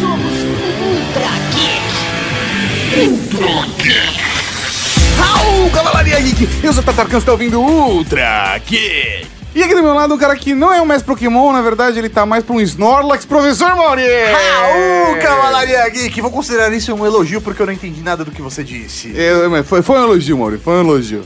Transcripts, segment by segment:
somos Ultra Geek. Raul, Cavalaria Geek! Eu sou o Tatarcão, você tá ouvindo Ultra Geek! E aqui do meu lado um cara que não é um mestre Pokémon, na verdade ele tá mais pra um Snorlax, professor Mauri! Raul, Cavalaria Geek! Vou considerar isso um elogio porque eu não entendi nada do que você disse. É, foi, foi um elogio, Mauri, foi um elogio.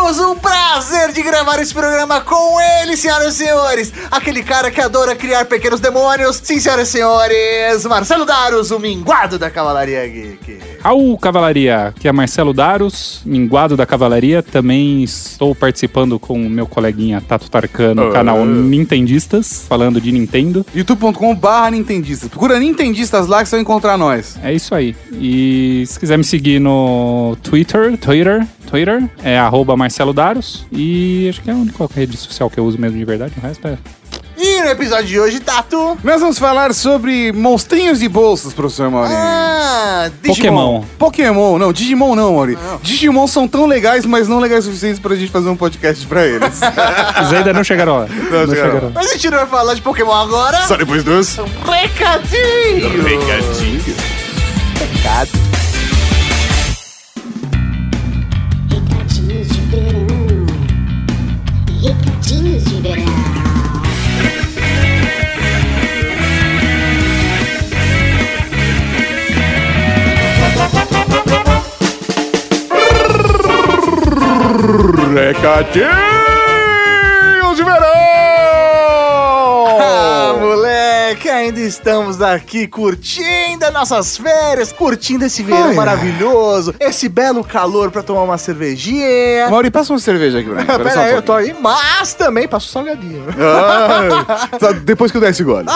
Temos o prazer de gravar esse programa com ele, senhoras e senhores. Aquele cara que adora criar pequenos demônios. Sim, senhoras e senhores, Marcelo Daros, o minguado da Cavalaria Geek. Ao Cavalaria, que é Marcelo Daros, minguado da Cavalaria. Também estou participando com o meu coleguinha Tato Tarkan no Ah. canal Nintendistas, falando de Nintendo. youtube.com barra Nintendistas. Procura Nintendistas lá que você vai encontrar nós. É isso aí. E se quiser me seguir no Twitter, Twitter, Twitter, é arroba Marcelo Daros. E acho que é a única rede social que eu uso mesmo de verdade. O resto é. E no episódio de hoje, Tato... Nós vamos falar sobre monstrinhos de bolsas, professor Mauri. Ah, Pokémon. Pokémon, não, Digimon não, Mauri. Digimon são tão legais, mas não legais o suficiente pra gente fazer um podcast pra eles. Eles ainda não chegaram lá. Não, chegaram. chegaram. Mas a gente não vai falar de Pokémon agora. Só depois dos... Recadinho! Recadinhos. Recadinhos Recadinhos de verão! Ah, moleque, ainda estamos aqui curtindo as nossas férias, curtindo esse verão Ai, maravilhoso, esse belo calor pra tomar uma cervejinha. Mauri, passa uma cerveja aqui pra mim. Pera um aí, eu tô aí, mas também passo salgadinho. Ah, tá, depois que eu der esse gole.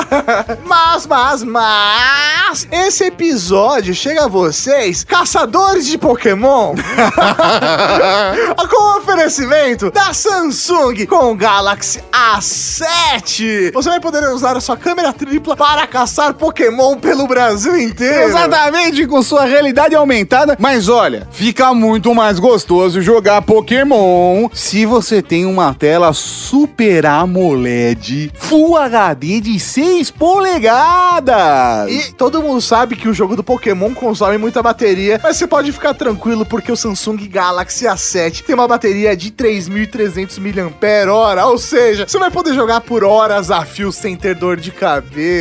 Mas, mas, mas, esse episódio chega a vocês, caçadores de Pokémon, com o oferecimento da Samsung com o Galaxy A7. Você vai poder usar a sua câmera tripla para caçar Pokémon pelo Brasil inteiro. Exatamente, com sua realidade aumentada. Mas olha, fica muito mais gostoso jogar Pokémon se você tem uma tela Super AMOLED Full HD de 6 polegadas. E todo mundo sabe que o jogo do Pokémon consome muita bateria, mas você pode ficar tranquilo porque o Samsung Galaxy A7 tem uma bateria de 3.300 mAh, ou seja, você vai poder jogar por horas a fio sem ter dor de cabeça.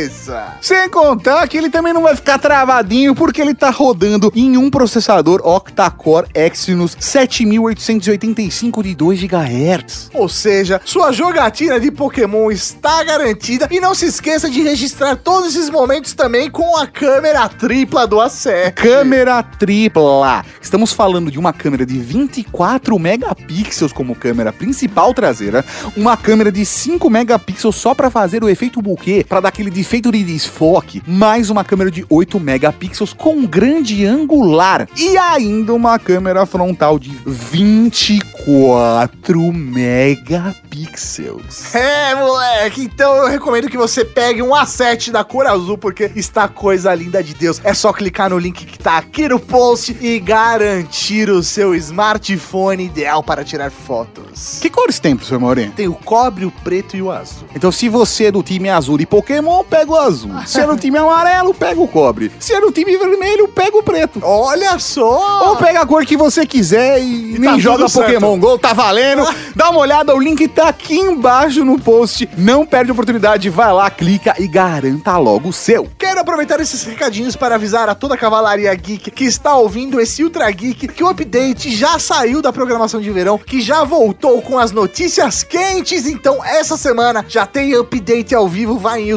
Sem contar que ele também não vai ficar travadinho porque ele tá rodando em um processador octa-core Exynos 7885 de 2 GHz. Ou seja, sua jogatina de Pokémon está garantida e não se esqueça de registrar todos esses momentos também com a câmera tripla do A7. Câmera tripla. Estamos falando de uma câmera de 24 megapixels como câmera principal traseira, uma câmera de 5 megapixels só para fazer o efeito bokeh, para dar aquele defeito de desfoque, mais uma câmera de 8 megapixels com grande angular e ainda uma câmera frontal de 24 megapixels. É, moleque, então eu recomendo que você pegue um A7 da cor azul, porque está coisa linda de Deus. É só clicar no link que tá aqui no post e garantir o seu smartphone ideal para tirar fotos. Que cores tem, professor Maureen? Tem o cobre, o preto e o azul. Então, se você é do time azul de Pokémon, pega o azul. Se é do time amarelo, pega o cobre. Se é do time vermelho, pega o preto. Olha só! Ou pega a cor que você quiser e, E nem tá joga Pokémon Go, tá valendo. Dá uma olhada, o link tá aqui embaixo no post. Não perde a oportunidade, vai lá, clica e garanta logo o seu. Quero aproveitar esses recadinhos para avisar a toda a Cavalaria Geek que está ouvindo esse Ultra Geek que o update já saiu da programação de verão, que já voltou com as notícias quentes. Então, essa semana já tem update ao vivo. Vai em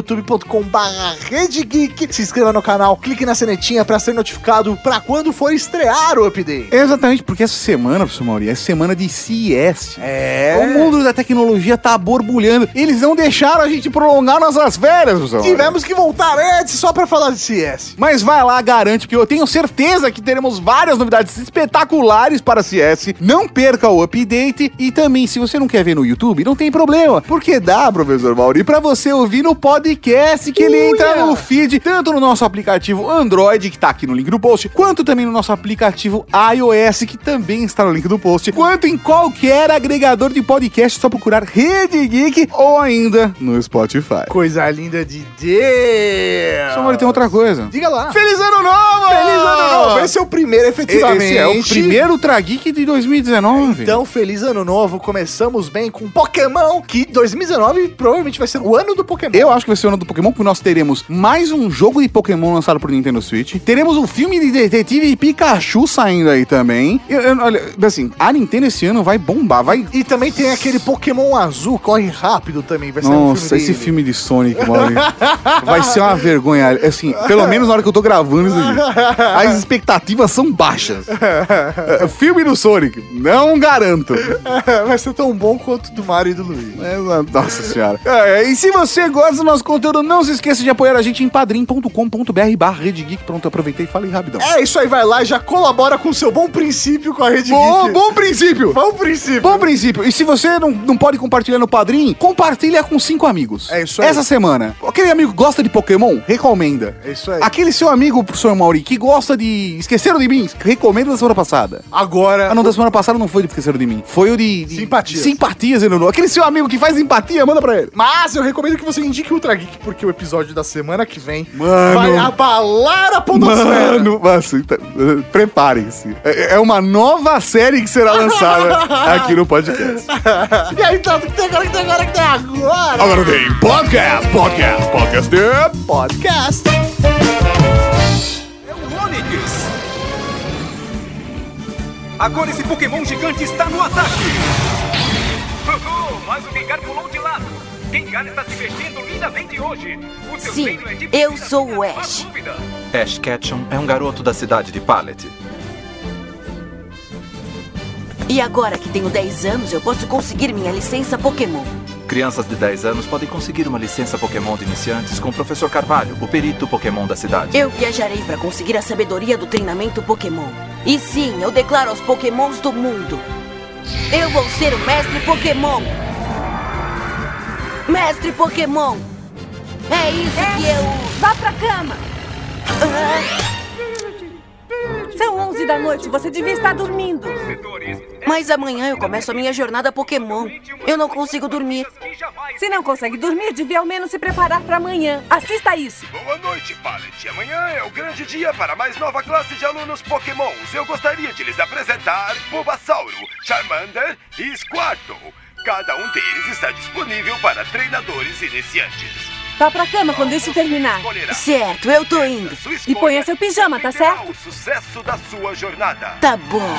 youtube.com/barra Geek, se inscreva no canal, clique na senetinha para ser notificado para quando for estrear o update. Exatamente, porque essa semana, professor Mauri, é semana de CES. É. O mundo da tecnologia tá borbulhando. Eles não deixaram a gente prolongar nossas férias, professor. Tivemos que voltar antes só para falar de CS. Mas vai lá, garante, porque eu tenho certeza que teremos várias novidades espetaculares para CS. Não perca o update. E também, se você não quer ver no YouTube, não tem problema. Porque dá, professor Mauri, pra você ouvir no podcast podcast que ele entra no feed, tanto no nosso aplicativo Android, que tá aqui no link do post, quanto também no nosso aplicativo iOS, que também está no link do post, quanto em qualquer agregador de podcast, só procurar Rede Geek ou ainda no Spotify. Coisa linda de Deus. Só tem outra coisa. Diga lá. Feliz ano novo! Feliz ano novo! Esse é o primeiro, efetivamente. Esse é o primeiro Ultra Geek de 2019. Então, feliz ano novo. Começamos bem com Pokémon, que 2019 provavelmente vai ser o ano do Pokémon. Eu acho que vai ser o ano do Pokémon, porque nós teremos mais um jogo de Pokémon lançado pro Nintendo Switch. Teremos um filme de Detetive Pikachu saindo aí também. Eu- eu- olha, assim, a Nintendo esse ano vai bombar, vai... E também tem aquele Pokémon azul, corre rápido também. Vai ser um Nossa, esse dele. filme de Sonic, mano, vai ser uma vergonha. Assim, pelo menos na hora que eu tô gravando isso aqui. As expectativas são baixas. É, Filme do Sonic, não garanto. vai ser tão bom quanto do Mario e do Luigi. É, Nossa senhora. É, e se você gosta do nosso conteúdo, não se esqueça de apoiar a gente em padrim.com.br barra Rede Geek. Pronto, aproveitei e falei rapidão. É isso aí, vai lá e já colabora com o seu bom princípio com a Rede Bom, Geek. bom princípio! Bom princípio. Bom princípio. E se você não, não pode compartilhar no Padrim, compartilha com cinco amigos. É isso aí. Essa semana. Aquele amigo que gosta de Pokémon, recomenda. É isso aí. Aquele seu amigo, professor Mauri, que gosta de Esqueceram de Mim, recomenda da semana passada. Agora, Ah, não, da semana passada não foi de Esqueceram de Mim. Foi o de... de Simpatias. Simpatias, Enono. Aquele seu amigo que faz empatia, manda pra ele. Mas eu recomendo que você indique o Ultra Geek, porque o episódio da semana que vem Mano. vai abalar a podosfera. Mano, então, preparem-se. É é uma nova série que será lançada aqui no podcast. E aí, então, o que tem agora, que tem agora, que tem agora? Agora tem podcast, podcast, podcast de... Podcast. É o Onix! Agora esse Pokémon gigante está no ataque! Mas o Gengar pulou de lado! Gengar está se vestindo lindamente hoje! O seu Sim, é de eu sou o Ash. Ash Ketchum é um garoto da cidade de Pallet. E agora que tenho 10 anos, eu posso conseguir minha licença Pokémon. Crianças de 10 anos podem conseguir uma licença Pokémon de iniciantes com o Professor Carvalho, o perito Pokémon da cidade. Eu viajarei para conseguir a sabedoria do treinamento Pokémon. E sim, eu declaro aos Pokémons do mundo. Eu vou ser o mestre Pokémon. Mestre Pokémon. É isso que eu. Vá pra cama! Ah, São 11 da noite, você devia estar dormindo. Mas amanhã eu começo a minha jornada Pokémon. Eu não consigo dormir. Se não consegue dormir, devia ao menos se preparar para amanhã. Assista isso. Boa noite, Pallet. Amanhã é o grande dia para a mais nova classe de alunos Pokémons. Eu gostaria de lhes apresentar Bulbasauro, Charmander e Squirtle. Cada um deles está disponível para treinadores iniciantes. Vá pra cama quando isso terminar. Certo, eu tô indo. E ponha seu pijama, tá certo? o sucesso da sua jornada. Tá bom.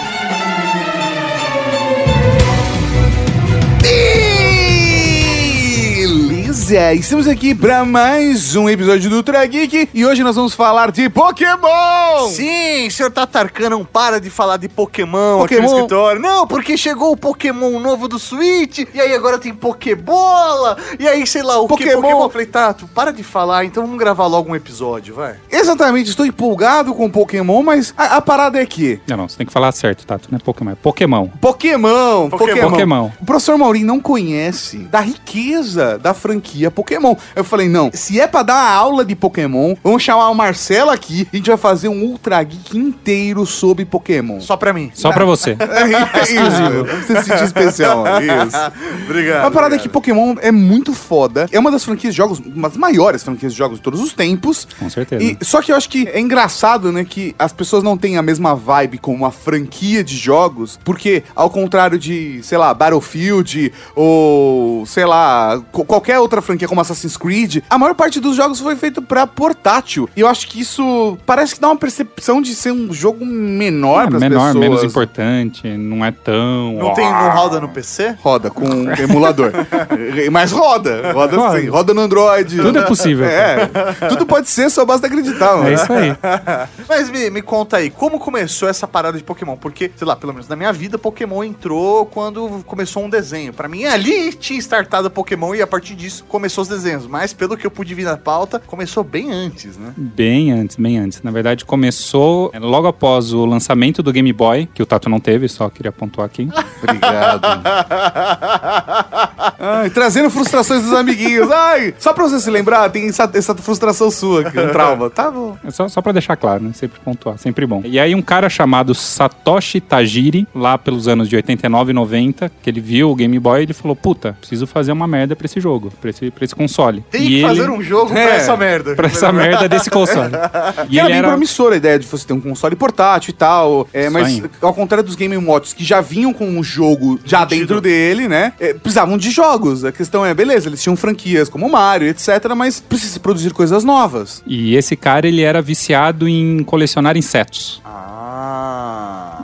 Beleza, estamos aqui para mais um episódio do Ultra Geek e hoje nós vamos falar de Pokémon! Sim, o senhor Tatarkan não para de falar de Pokémon, aqui no Pokémon. escritório. Não, porque chegou o Pokémon novo do Switch, e aí agora tem Pokébola, e aí sei lá o que Pokémon. Pokémon. Eu falei, Tato, para de falar, então vamos gravar logo um episódio, vai. Exatamente, estou empolgado com Pokémon, mas a, a parada é que Não, não, você tem que falar certo, Tato. Não é Pokémon, é Pokémon. Pokémon, Pokémon. Pokémon. O professor Maurinho não conhece da riqueza da franquia Pokémon. Eu falei, não, se é pra dar uma aula de Pokémon, vamos chamar o Marcelo aqui e a gente vai fazer um Ultra Geek inteiro sobre Pokémon. Só pra mim. Só pra você. É exclusivo. Você se sentir especial. Isso. Obrigado. A parada é que Pokémon é muito foda. É uma das franquias de jogos, uma das maiores franquias de jogos de todos os tempos. Com certeza. E, só que eu acho que é engraçado, né, que as pessoas não têm a mesma vibe com uma franquia de jogos, porque ao contrário de, sei lá, Battlefield ou, sei lá, qualquer outra franquia como Assassin's Creed, a maior parte dos jogos foi feito pra portátil. E eu acho que isso parece que dá uma percepção de ser um jogo menor É pras menor, pessoas. menos importante, não é tão. Não tem, não roda no PC? Roda com emulador. Mas roda. Roda Roda. sim. Roda no Android. Tudo é possível. É. Tudo pode ser, só basta acreditar, mano. É isso aí. Mas me, me conta aí, como começou essa parada de Pokémon? Porque, sei lá, pelo menos na minha vida, Pokémon entrou quando começou um desenho. Pra mim, ali tinha startado Pokémon e a partir disso começou os desenhos, mas pelo que eu pude vir na pauta, começou bem antes, né? Bem antes, bem antes. Na verdade, começou é, logo após o lançamento do Game Boy, que o Tato não teve, só queria pontuar aqui. Obrigado. Ai, trazendo frustrações dos amiguinhos. Ai, só pra você se lembrar, tem essa, essa frustração sua aqui, um trauma. Tá bom. É só, só pra deixar claro, né? Sempre pontuar, sempre bom. E aí um cara chamado Satoshi Tajiri, lá pelos anos de 89 e 90, que ele viu o Game Boy, ele falou, puta, preciso fazer uma merda pra esse jogo, pra esse, pra esse console. Tem e que ele, fazer um jogo pra É, essa merda. Pra essa merda desse console. E era bem era... promissora a ideia de você ter um console portátil e tal. É, mas Sonho. ao contrário dos Game Watch que já vinham com um jogo já dentro dele, né? é, precisavam de jogos. A questão é, beleza, eles tinham franquias como Mario, etc. Mas precisa produzir coisas novas. E esse cara, ele era viciado em colecionar insetos. Ah.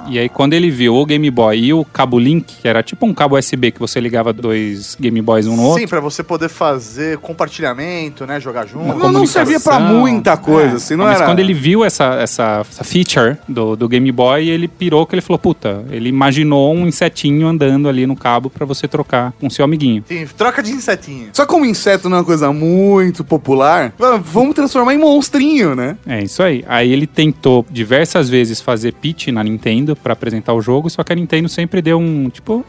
E aí, quando ele viu o Game Boy e o cabo Link, que era tipo um cabo USB que você ligava dois Game Boys um no outro, Sim, pra você poder fazer compartilhamento, né? Jogar junto. Não, não servia pra muita coisa, assim, não mas era... quando ele viu essa, essa, essa feature do, do Game Boy, ele pirou que ele falou, puta, ele imaginou um insetinho andando ali no cabo pra você trocar com seu amiguinho. Sim, troca de insetinho. Só como inseto não é uma coisa muito popular, vamos transformar em monstrinho, né? É isso aí. Aí ele tentou diversas vezes fazer pitch na Nintendo pra apresentar o jogo, só que a Nintendo sempre deu um, tipo,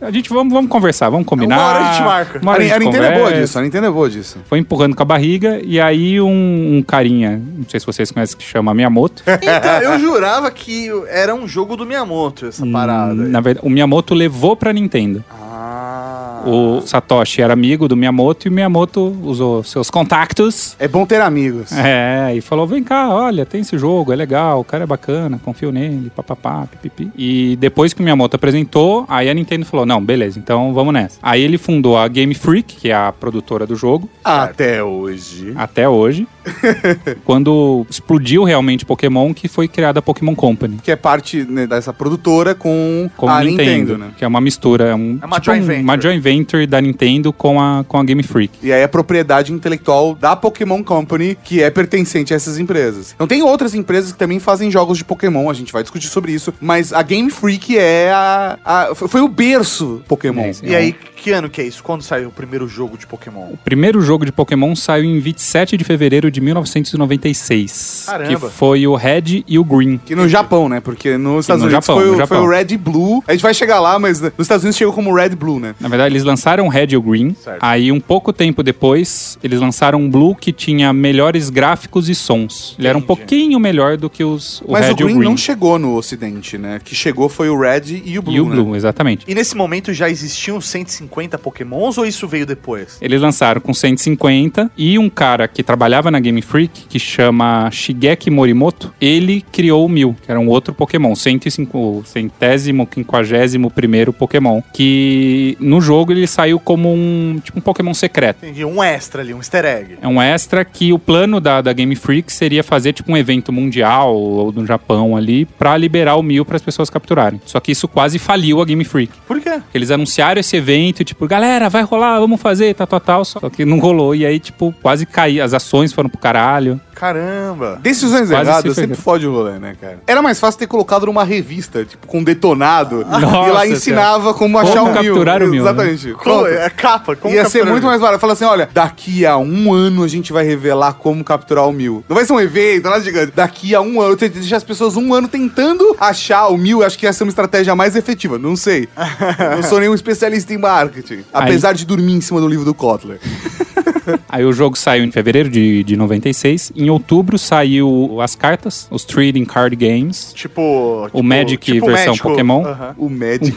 a gente vamos, vamos conversar, vamos combinar. Uma hora a gente marca. Uma A, hora a a gente Nintendo é boa conversa. disso, a Nintendo é boa disso. Foi empurrando com a barriga, e aí um, um carinha, não sei se vocês conhecem, que chama Miyamoto. Então, eu jurava que era um jogo do Miyamoto, essa parada. Hum, Na verdade, o Miyamoto levou pra Nintendo. Ah. O Satoshi era amigo do Miyamoto e o Miyamoto usou seus contactos. É bom ter amigos. É, e falou: vem cá, olha, tem esse jogo, é legal, o cara é bacana, confio nele, papapá, pipipi. E depois que o Miyamoto apresentou, aí a Nintendo falou: não, beleza, então vamos nessa. Aí ele fundou a Game Freak, que é a produtora do jogo, Até hoje. até hoje. quando explodiu realmente Pokémon, que foi criada a Pokémon Company. Que é parte né, dessa produtora com, Com a Nintendo, Nintendo, né? que é uma mistura, é, um, É uma tipo joint um- venture. uma joint venture da Nintendo com a, com a Game Freak. E aí a propriedade intelectual da Pokémon Company, que é pertencente a essas empresas. Então tem outras empresas que também fazem jogos de Pokémon, a gente vai discutir sobre isso, mas a Game Freak é a... a- foi o berço Pokémon. É. E aí, que ano que é isso? Quando saiu o primeiro jogo de Pokémon? O primeiro jogo de Pokémon saiu em 27 de fevereiro de 1996. Caramba. Que foi o Red e o Green. Que no Japão, né? Porque nos Estados no Unidos Japão, foi, no o, foi Japão. o Red e Blue. A gente vai chegar lá, mas nos Estados Unidos chegou como Red e Blue, né? Na verdade, eles lançaram o Red e o Green. Certo. Aí, um pouco tempo depois, eles lançaram um Blue que tinha melhores gráficos e sons. Ele era um Entendi. pouquinho melhor do que os, o mas Red o Green, e o Green. não chegou no ocidente, né? Que chegou foi o Red e o Blue, e o né? Blue, exatamente. E nesse momento já existiam 150 Pokémons ou isso veio depois? Eles lançaram com 150 e um cara que trabalhava na Game Freak, que chama Shigeki Morimoto, ele criou o Mil, que era um outro Pokémon, 105, o centésimo, quinquagésimo primeiro Pokémon, que no jogo ele saiu como um, tipo um Pokémon secreto. Entendi, um extra ali, um easter egg. É um extra que o plano da, da Game Freak seria fazer tipo um evento mundial ou no Japão ali pra liberar o Mil para as pessoas capturarem. Só que isso quase faliu a Game Freak. Por quê? Eles anunciaram esse evento, tipo, galera, vai rolar, vamos fazer, tal, tal, tal. Só que não rolou. E aí, tipo, quase caiu. As ações foram pro caralho. Caramba. Decisões Quase erradas se sempre fode o rolê, né, cara? Era mais fácil ter colocado numa revista, tipo, com detonado, e lá ensinava como achar Como o mil. capturar o mil, né? Exatamente. Como, é capa, como Ia ser muito mais barato. Fala assim, olha, daqui a um ano a gente vai revelar como capturar o mil. Não vai ser um evento, nada gigante. Daqui a um ano, você deixa as pessoas um ano tentando achar o mil. Acho que ia ser uma estratégia mais efetiva. Não sei. Não sou nenhum especialista em marketing. Apesar de dormir em cima do livro do Kotler. Aí o jogo saiu em fevereiro de, de 96. Em outubro saiu as cartas, os Trading Card Games. Tipo, tipo- Magic tipo versão Pokémon. O Magic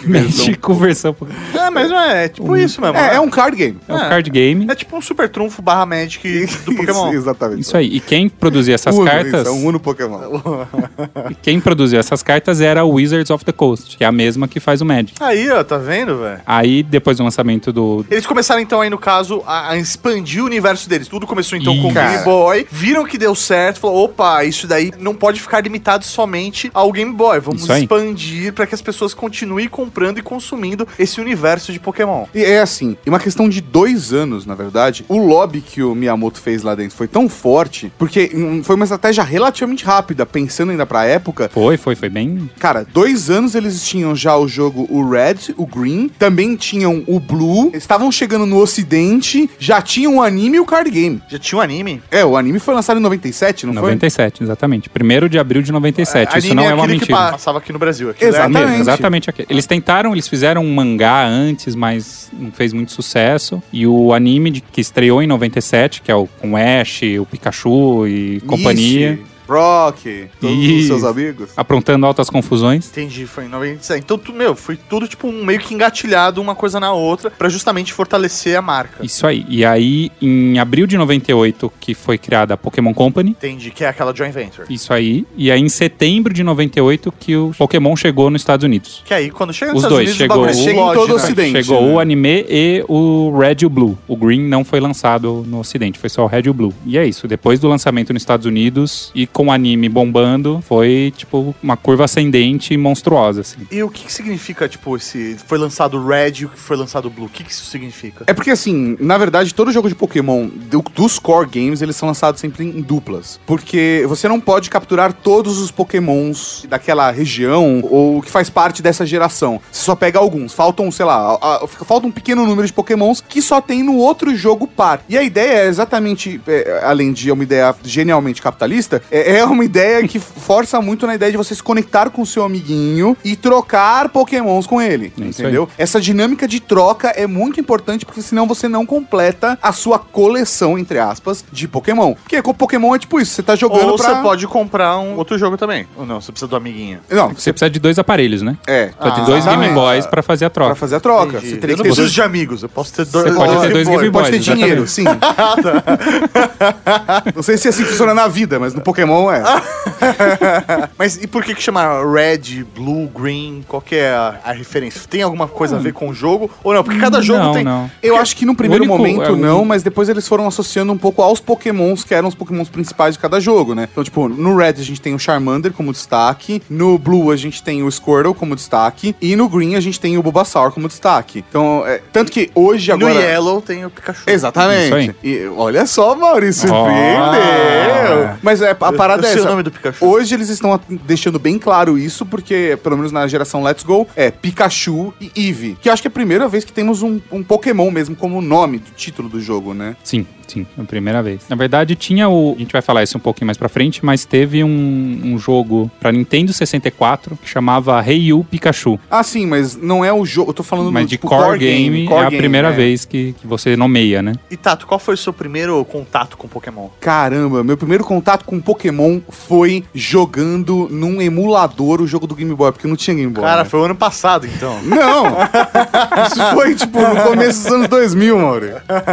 versão. Pokémon. É, mas não é, é tipo isso mesmo. É, né? é um card game. É um É. card game. É tipo um super trunfo barra Magic do Pokémon. Isso, exatamente. Isso aí. E quem produzia essas Uno, cartas. Isso, é um Uno Pokémon. e Quem produziu essas cartas era o Wizards of the Coast, que é a mesma que faz o Magic. Aí, ó, tá vendo, velho? Aí, depois do lançamento do. Eles começaram então aí, no caso, a, a expandir expandir o universo deles. Tudo começou então com o. Game Boy, viram que deu certo, falou, opa, isso daí não pode ficar limitado somente ao Game Boy. Vamos expandir para que as pessoas continuem comprando e consumindo esse universo de Pokémon. E é assim, em uma questão de dois anos, na verdade, o lobby que o Miyamoto fez lá dentro foi tão forte, porque hum, foi uma estratégia relativamente rápida, pensando ainda pra época. Foi, foi, foi bem. Cara, dois anos eles tinham já o jogo o Red, o Green, também tinham o Blue, estavam chegando no ocidente, já tinham o anime e o card game. Já tinha um anime? É, o anime foi lançado em 97, não 97, exatamente. Primeiro de abril de 97. Isso anime não é uma aquele que mentira. passava aqui no Brasil. Aqui? Exatamente. Mesmo, exatamente aquele. Eles tentaram, eles fizeram um mangá antes, mas não fez muito sucesso. E o anime de- que estreou em 97, que é o com o Ash, o Pikachu e companhia, Brock, todos os Isso. seus amigos. aprontando altas confusões. Entendi, foi em 97. Então, tu, meu, foi tudo tipo um meio que engatilhado uma coisa na outra pra justamente fortalecer a marca. Isso aí. E aí, em abril de 98, que foi criada a Pokémon Company. Entendi, que é aquela joint venture. Isso aí. E aí, em setembro de 98, que o Pokémon chegou nos Estados Unidos. Que aí, quando chega nos Os Estados dois, Unidos, chegou bagulho o- Chega em todo o ocidente. Chegou né? o anime e o Red e o Blue. O Green não foi lançado no ocidente, foi só o Red e o Blue. E é isso, depois do lançamento nos Estados Unidos e com o anime bombando, foi tipo uma curva ascendente e monstruosa, assim. E o que, que significa, tipo, esse. Foi lançado o Red e o que foi lançado o Blue? O que, que isso significa? É porque, assim, na verdade, todo jogo de Pokémon do- dos core games, eles são lançados sempre em duplas. Porque você não pode capturar todos os Pokémons daquela região ou que faz parte dessa geração. Você só pega alguns. Faltam, sei lá, a- a- falta um pequeno número de Pokémons que só tem no outro jogo par. E a ideia é exatamente, é, além de uma ideia genialmente capitalista, é, é uma ideia que força muito na ideia de você se conectar com o seu amiguinho e trocar Pokémons com ele. É entendeu? Essa dinâmica de troca é muito importante porque senão você não completa a sua coleção, entre aspas, de Pokémon. Porque com Pokémon é tipo isso, você tá jogando Ou pra... você pode comprar um outro jogo também. Ou não, você precisa do amiguinho. Não, Você precisa de dois aparelhos, né? É. Precisa de dois exatamente. Game Boys pra fazer a troca. Pra fazer a troca. Entendi. Você teria eu que não ter preciso de amigos, eu posso ter dois. Você pode ter dois Game Pode ter Boys, dinheiro, exatamente. sim. Não sei se é assim que funciona na vida, mas no Pokémon é. Mas e por que que chama Red, Blue, Green? Qual que é a, a referência? Tem alguma coisa a ver com o jogo? Ou não? Porque cada jogo não, tem. não. Eu acho que no primeiro único- momento é, não, mas depois eles foram associando um pouco aos pokémons que eram os pokémons principais de cada jogo, né? Então, tipo, no Red a gente tem o Charmander como destaque, no Blue a gente tem o Squirtle como destaque, e no Green a gente tem o Bulbasaur como destaque. Então, é, tanto que hoje agora... No Yellow tem o Pikachu. Exatamente. Isso aí. E olha só, Maurício, surpreendeu. Mas é, a parada eu é essa. o nome do Pikachu. Hoje eles estão deixando bem claro isso, porque, pelo menos na geração Let's Go, é Pikachu e Eevee. Que acho que é a primeira vez que temos um, um Pokémon mesmo como nome do título do jogo, né? Sim, sim, é a primeira vez. Na verdade, tinha o. A gente vai falar isso um pouquinho mais pra frente, mas teve um, um jogo pra Nintendo 64 que chamava Hey You Pikachu. Ah, sim, mas não é o jogo. Eu tô falando Mas do de tipo, core, game, core é a game, primeira é. vez que, que você nomeia, né? E Tato, qual foi o seu primeiro contato com Pokémon? Caramba, meu primeiro contato com Pokémon foi jogando num emulador o jogo do Game Boy, porque não tinha Game Boy. Cara, né? foi o ano passado, então. Não! Isso foi, tipo, no começo dos anos 2000, Mauri.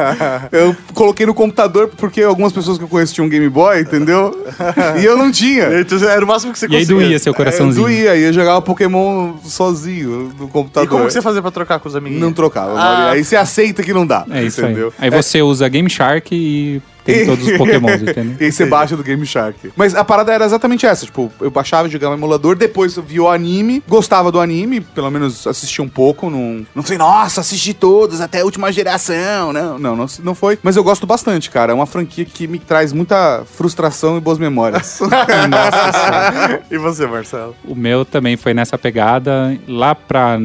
Eu coloquei no computador porque algumas pessoas que eu conheço tinham Game Boy, entendeu? E eu não tinha. Então, era o máximo que você E aí conseguia. doía seu Eu coraçãozinho. doía, ia jogar Pokémon sozinho no computador. E como que você fazia pra trocar com os amiguinhos? Não trocava, Ah. Aí você aceita que não dá. É isso entendeu? aí. Aí você usa Game Shark e tem todos os Pokémons, entendeu? E aí você baixa do Game Shark. Mas a parada era exatamente essa. Tipo, eu baixava jogava emulador, depois eu vi o anime, gostava do anime, pelo menos assisti um pouco. Não, não sei, nossa, assisti todos, até a última geração. Não, não, não, não foi. Mas eu gosto bastante, cara. É uma franquia que me traz muita frustração e boas memórias. E você, Marcelo? O meu também foi nessa pegada, lá pra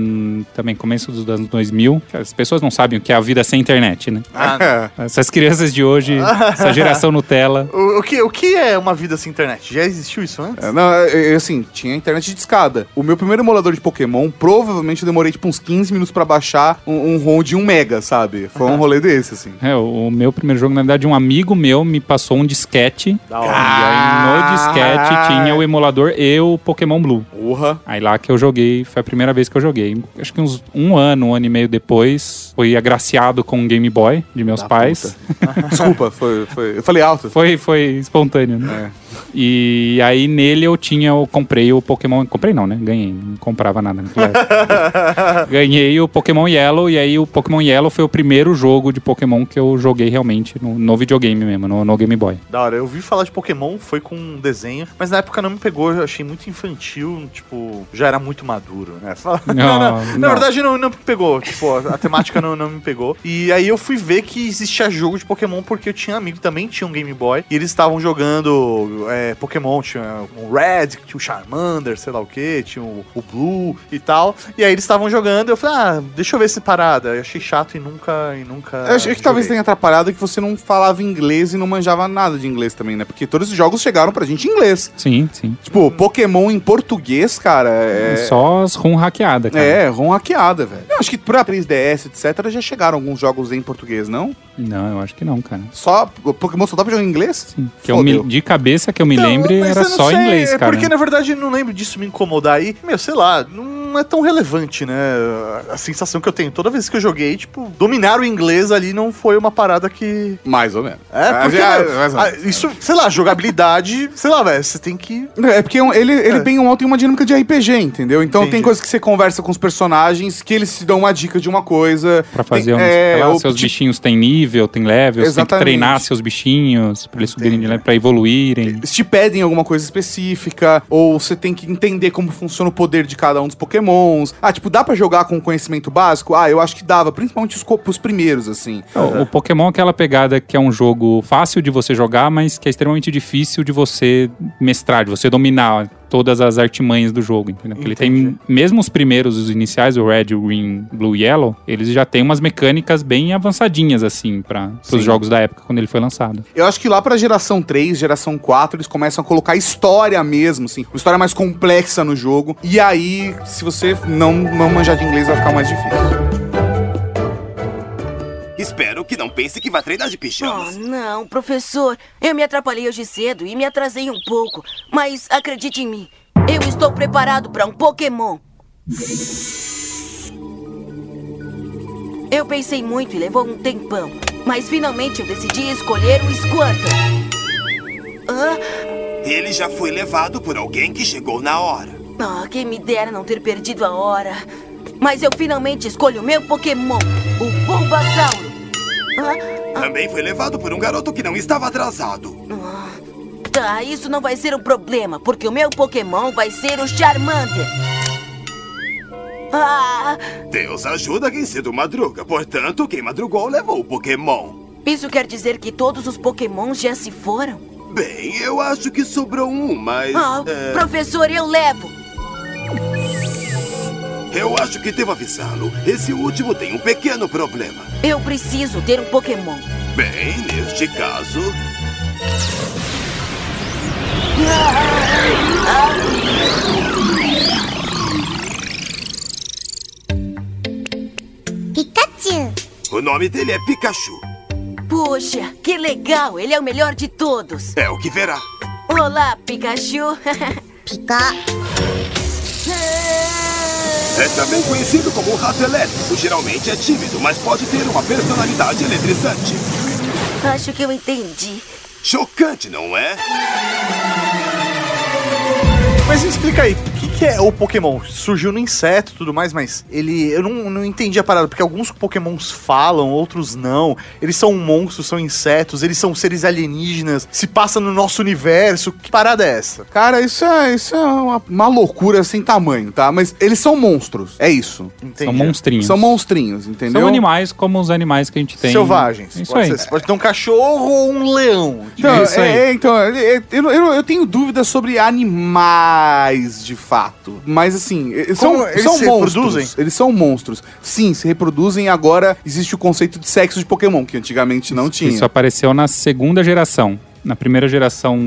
também começo dos anos 2000. que As pessoas não sabem o que é a vida sem internet, né? Ah, Essas crianças de hoje, essa geração Nutella. o, o que, o que é uma vida sem internet? Já existiu isso antes? É, Não, é, é, assim, tinha internet de escada. O meu primeiro emulador de Pokémon, provavelmente eu demorei tipo uns 15 minutos pra baixar um, um ROM de 1 mega, sabe? Foi um rolê desse, assim. É, o, o meu primeiro jogo, na verdade, um amigo meu me passou um disquete. Da E hora. aí no disquete tinha o emulador e o Pokémon Blue. Porra. Aí lá que eu joguei, foi a primeira vez que eu joguei. Acho que uns um ano, um ano e meio depois, fui agraciado com um Game Boy de meus Da pais. Desculpa, foi, foi. Eu falei alto. Foi, foi espontâneo, né? É. E aí nele eu tinha, eu comprei o Pokémon. Comprei não, né? Ganhei. Não comprava nada naquela época. Ganhei o Pokémon Yellow, e aí o Pokémon Yellow foi o primeiro jogo de Pokémon que eu joguei realmente no, no videogame mesmo, no, no Game Boy. Da hora, eu vi falar de Pokémon, foi com um desenho, mas na época não me pegou, eu achei muito infantil, tipo, já era muito maduro, né? Não, Não, não, Na não. verdade não, não me pegou, tipo, a, a temática não, não me pegou. E aí eu fui ver que existia jogo de Pokémon porque eu tinha amigo que também tinha um Game Boy, e eles estavam jogando é, Pokémon, tinha o Red, tinha o Charmander, sei lá o que, tinha o, o Blue e tal, e aí eles estavam jogando, eu falei, ah, deixa eu ver essa parada, eu achei chato e nunca, e nunca... Eu acho que talvez tenha atrapalhado que você não falava inglês e não manjava nada de inglês também, né? Porque todos os jogos chegaram pra gente em inglês. Sim, sim. Tipo, Pokémon em português, cara, é... Só as ROM hackeadas, cara. É, ROM hackeada, velho. Eu acho que pra 3DS, etc, já chegaram alguns jogos em português, não? Não, eu acho que não, cara. Só, Pokémon só dá pra jogar em inglês? Sim. Que eu me- Fodeu. de cabeça que eu me Então, lembre era só sei, inglês, é cara. Porque, na verdade, eu não lembro disso me incomodar aí. Meu, sei lá, não é tão relevante, né? A sensação que eu tenho toda vez que eu joguei, tipo, dominar o inglês ali não foi uma parada que. Mais ou menos. É, porque. Ah, meu, mais ou ah, menos. isso, sei lá, jogabilidade, sei lá, velho, você tem que. É porque ele, ele É. bem um tem uma dinâmica de RPG, entendeu? Então Entendi. tem coisas que você conversa com os personagens que eles te dão uma dica de uma coisa. Pra fazer tem, uns. é, sei lá, ou, seus tipo, bichinhos têm nível, tem level, você tem que Exatamente. treinar seus bichinhos pra eles subirem de level, pra evoluírem. Eles te pedem alguma coisa específica, ou você tem que entender como funciona o poder de cada um dos pokémons. Ah, tipo, dá pra jogar com conhecimento básico? Ah, eu acho que dava, principalmente os, os primeiros, assim. O- O Pokémon é aquela pegada que é um jogo fácil de você jogar, mas que é extremamente difícil de você mestrar, de você dominar todas as artimanhas do jogo, entendeu? Porque ele tem, mesmo os primeiros, os iniciais, o Red, o Green, Blue e Yellow, eles já têm umas mecânicas bem avançadinhas, assim, para os jogos da época, quando ele foi lançado. Eu acho que lá pra geração 3, geração 4, eles começam a colocar história mesmo, assim, uma história mais complexa no jogo. E aí, se você não, não manjar de inglês, vai ficar mais difícil. Espero que não pense que vai treinar de Oh, pijamas. não, professor. Eu me atrapalhei hoje cedo e me atrasei um pouco. Mas acredite em mim, eu estou preparado para um Pokémon. Eu pensei muito e levou um tempão. Mas finalmente eu decidi escolher o Squirtle. Hã? Ele já foi levado por alguém que chegou na hora. Ah, quem me dera não ter perdido a hora. Mas eu finalmente escolho o meu Pokémon, o Bulbasauro. Também foi levado por um garoto que não estava atrasado. Tá, isso não vai ser um problema, porque o meu Pokémon vai ser o Charmander. Ah, Deus ajuda quem cedo madruga, portanto, quem madrugou levou o Pokémon. isso quer dizer que todos os Pokémons já se foram? Bem, eu acho que sobrou um, mas. Ah, é, professor, eu levo. Eu acho que devo avisá-lo. Esse último tem um pequeno problema. Eu preciso ter um Pokémon. Bem, neste caso. Pikachu. O nome dele é Pikachu. Puxa, que legal! Ele é o melhor de todos. É o que verá. Olá, Pikachu. Pika. É também conhecido como o rato elétrico. Geralmente é tímido, mas pode ter uma personalidade eletrizante. Acho que eu entendi. Chocante, não é? Mas explica aí, que, é o Pokémon? Surgiu no inseto e tudo mais, mas ele. Eu não, não entendi a parada, porque alguns Pokémons falam, outros não. Eles são monstros, são insetos, eles são seres alienígenas, se passa no nosso universo. Que parada é essa? Cara, isso é, isso é uma, uma loucura sem tamanho, tá? Mas eles são monstros, é isso. Entendi. São monstrinhos. São monstrinhos, entendeu? São animais como os animais que a gente tem. Selvagens. Isso pode aí. ser. Você pode ter um cachorro ou um leão. Então, Isso aí. é, é, então é, eu, eu, eu tenho dúvidas sobre animais, de fato. Mas assim, eles Como são, eles são se monstros. reproduzem? Eles são monstros. Sim, se reproduzem. Agora existe o conceito de sexo de Pokémon, que antigamente não tinha. Isso apareceu na segunda geração. Na primeira geração,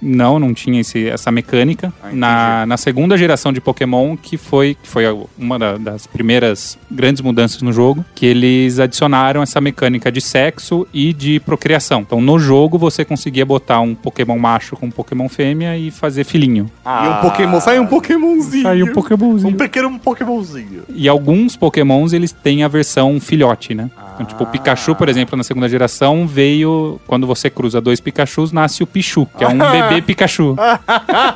não, não tinha esse- essa mecânica. Ah, na, na segunda geração de Pokémon, que foi, que foi uma da- das primeiras grandes mudanças no jogo, que eles adicionaram essa mecânica de sexo e de procriação. Então, no jogo, você conseguia botar um Pokémon macho com um Pokémon fêmea e fazer filhinho. E um Pokémon. Sai um Pokémonzinho. Saiu um Pokémonzinho. Um pequeno Pokémonzinho. E alguns Pokémons, eles têm a versão filhote, né? Então, tipo, o Pikachu, por exemplo, na segunda geração, veio. Quando você cruza dois Pikachus, nasce o Pichu, que é um bebê Pikachu.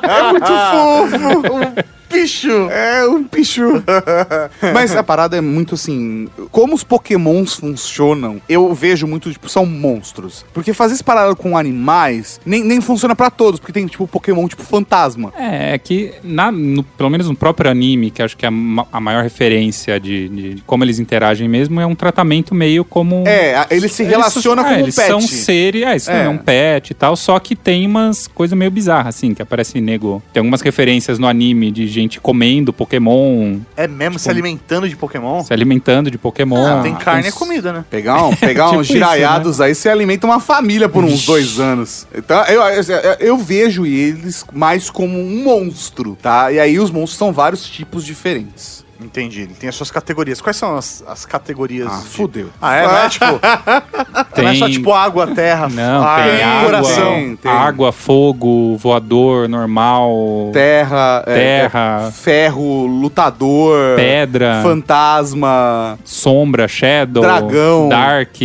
É muito fofo. Um bicho. É um pichu. Mas a parada é muito assim. Como os pokémons funcionam, eu vejo muito, tipo, são monstros. Porque fazer esse paralelo com animais nem, nem funciona pra todos, porque tem, tipo, Pokémon tipo fantasma. É, é que, na, no- pelo menos no próprio anime, que acho que é a, ma- a maior referência de, de como eles interagem mesmo, é um tratamento meio como. É, ele se Eles relaciona são- com é, um eles pet. são seres, é, isso É. é um pet e tal, só que tem umas coisas meio bizarras, assim, que aparece nego. Tem algumas referências no anime de gente comendo Pokémon, É mesmo se alimentando de Pokémon? se alimentando de Pokémon. Ah, tem carne é uns- comida, né? Pegar, um, pegar Tipo uns isso, giraiados aí, você alimenta uma família por uns dois anos. Então, eu, eu, eu vejo eles mais como um monstro, tá? E aí os monstros são vários tipos diferentes. Entendi. Ele tem as suas categorias. Quais são as, as categorias? Ah, de- fudeu. Ah, é? Não é tipo. Não é só Tem- tipo água, terra, Não, ar, tem água, coração. Tem, tem. água, fogo, voador, normal, Terra, é, terra, é, ferro, lutador, pedra, fantasma, sombra, shadow, Dragão. dark,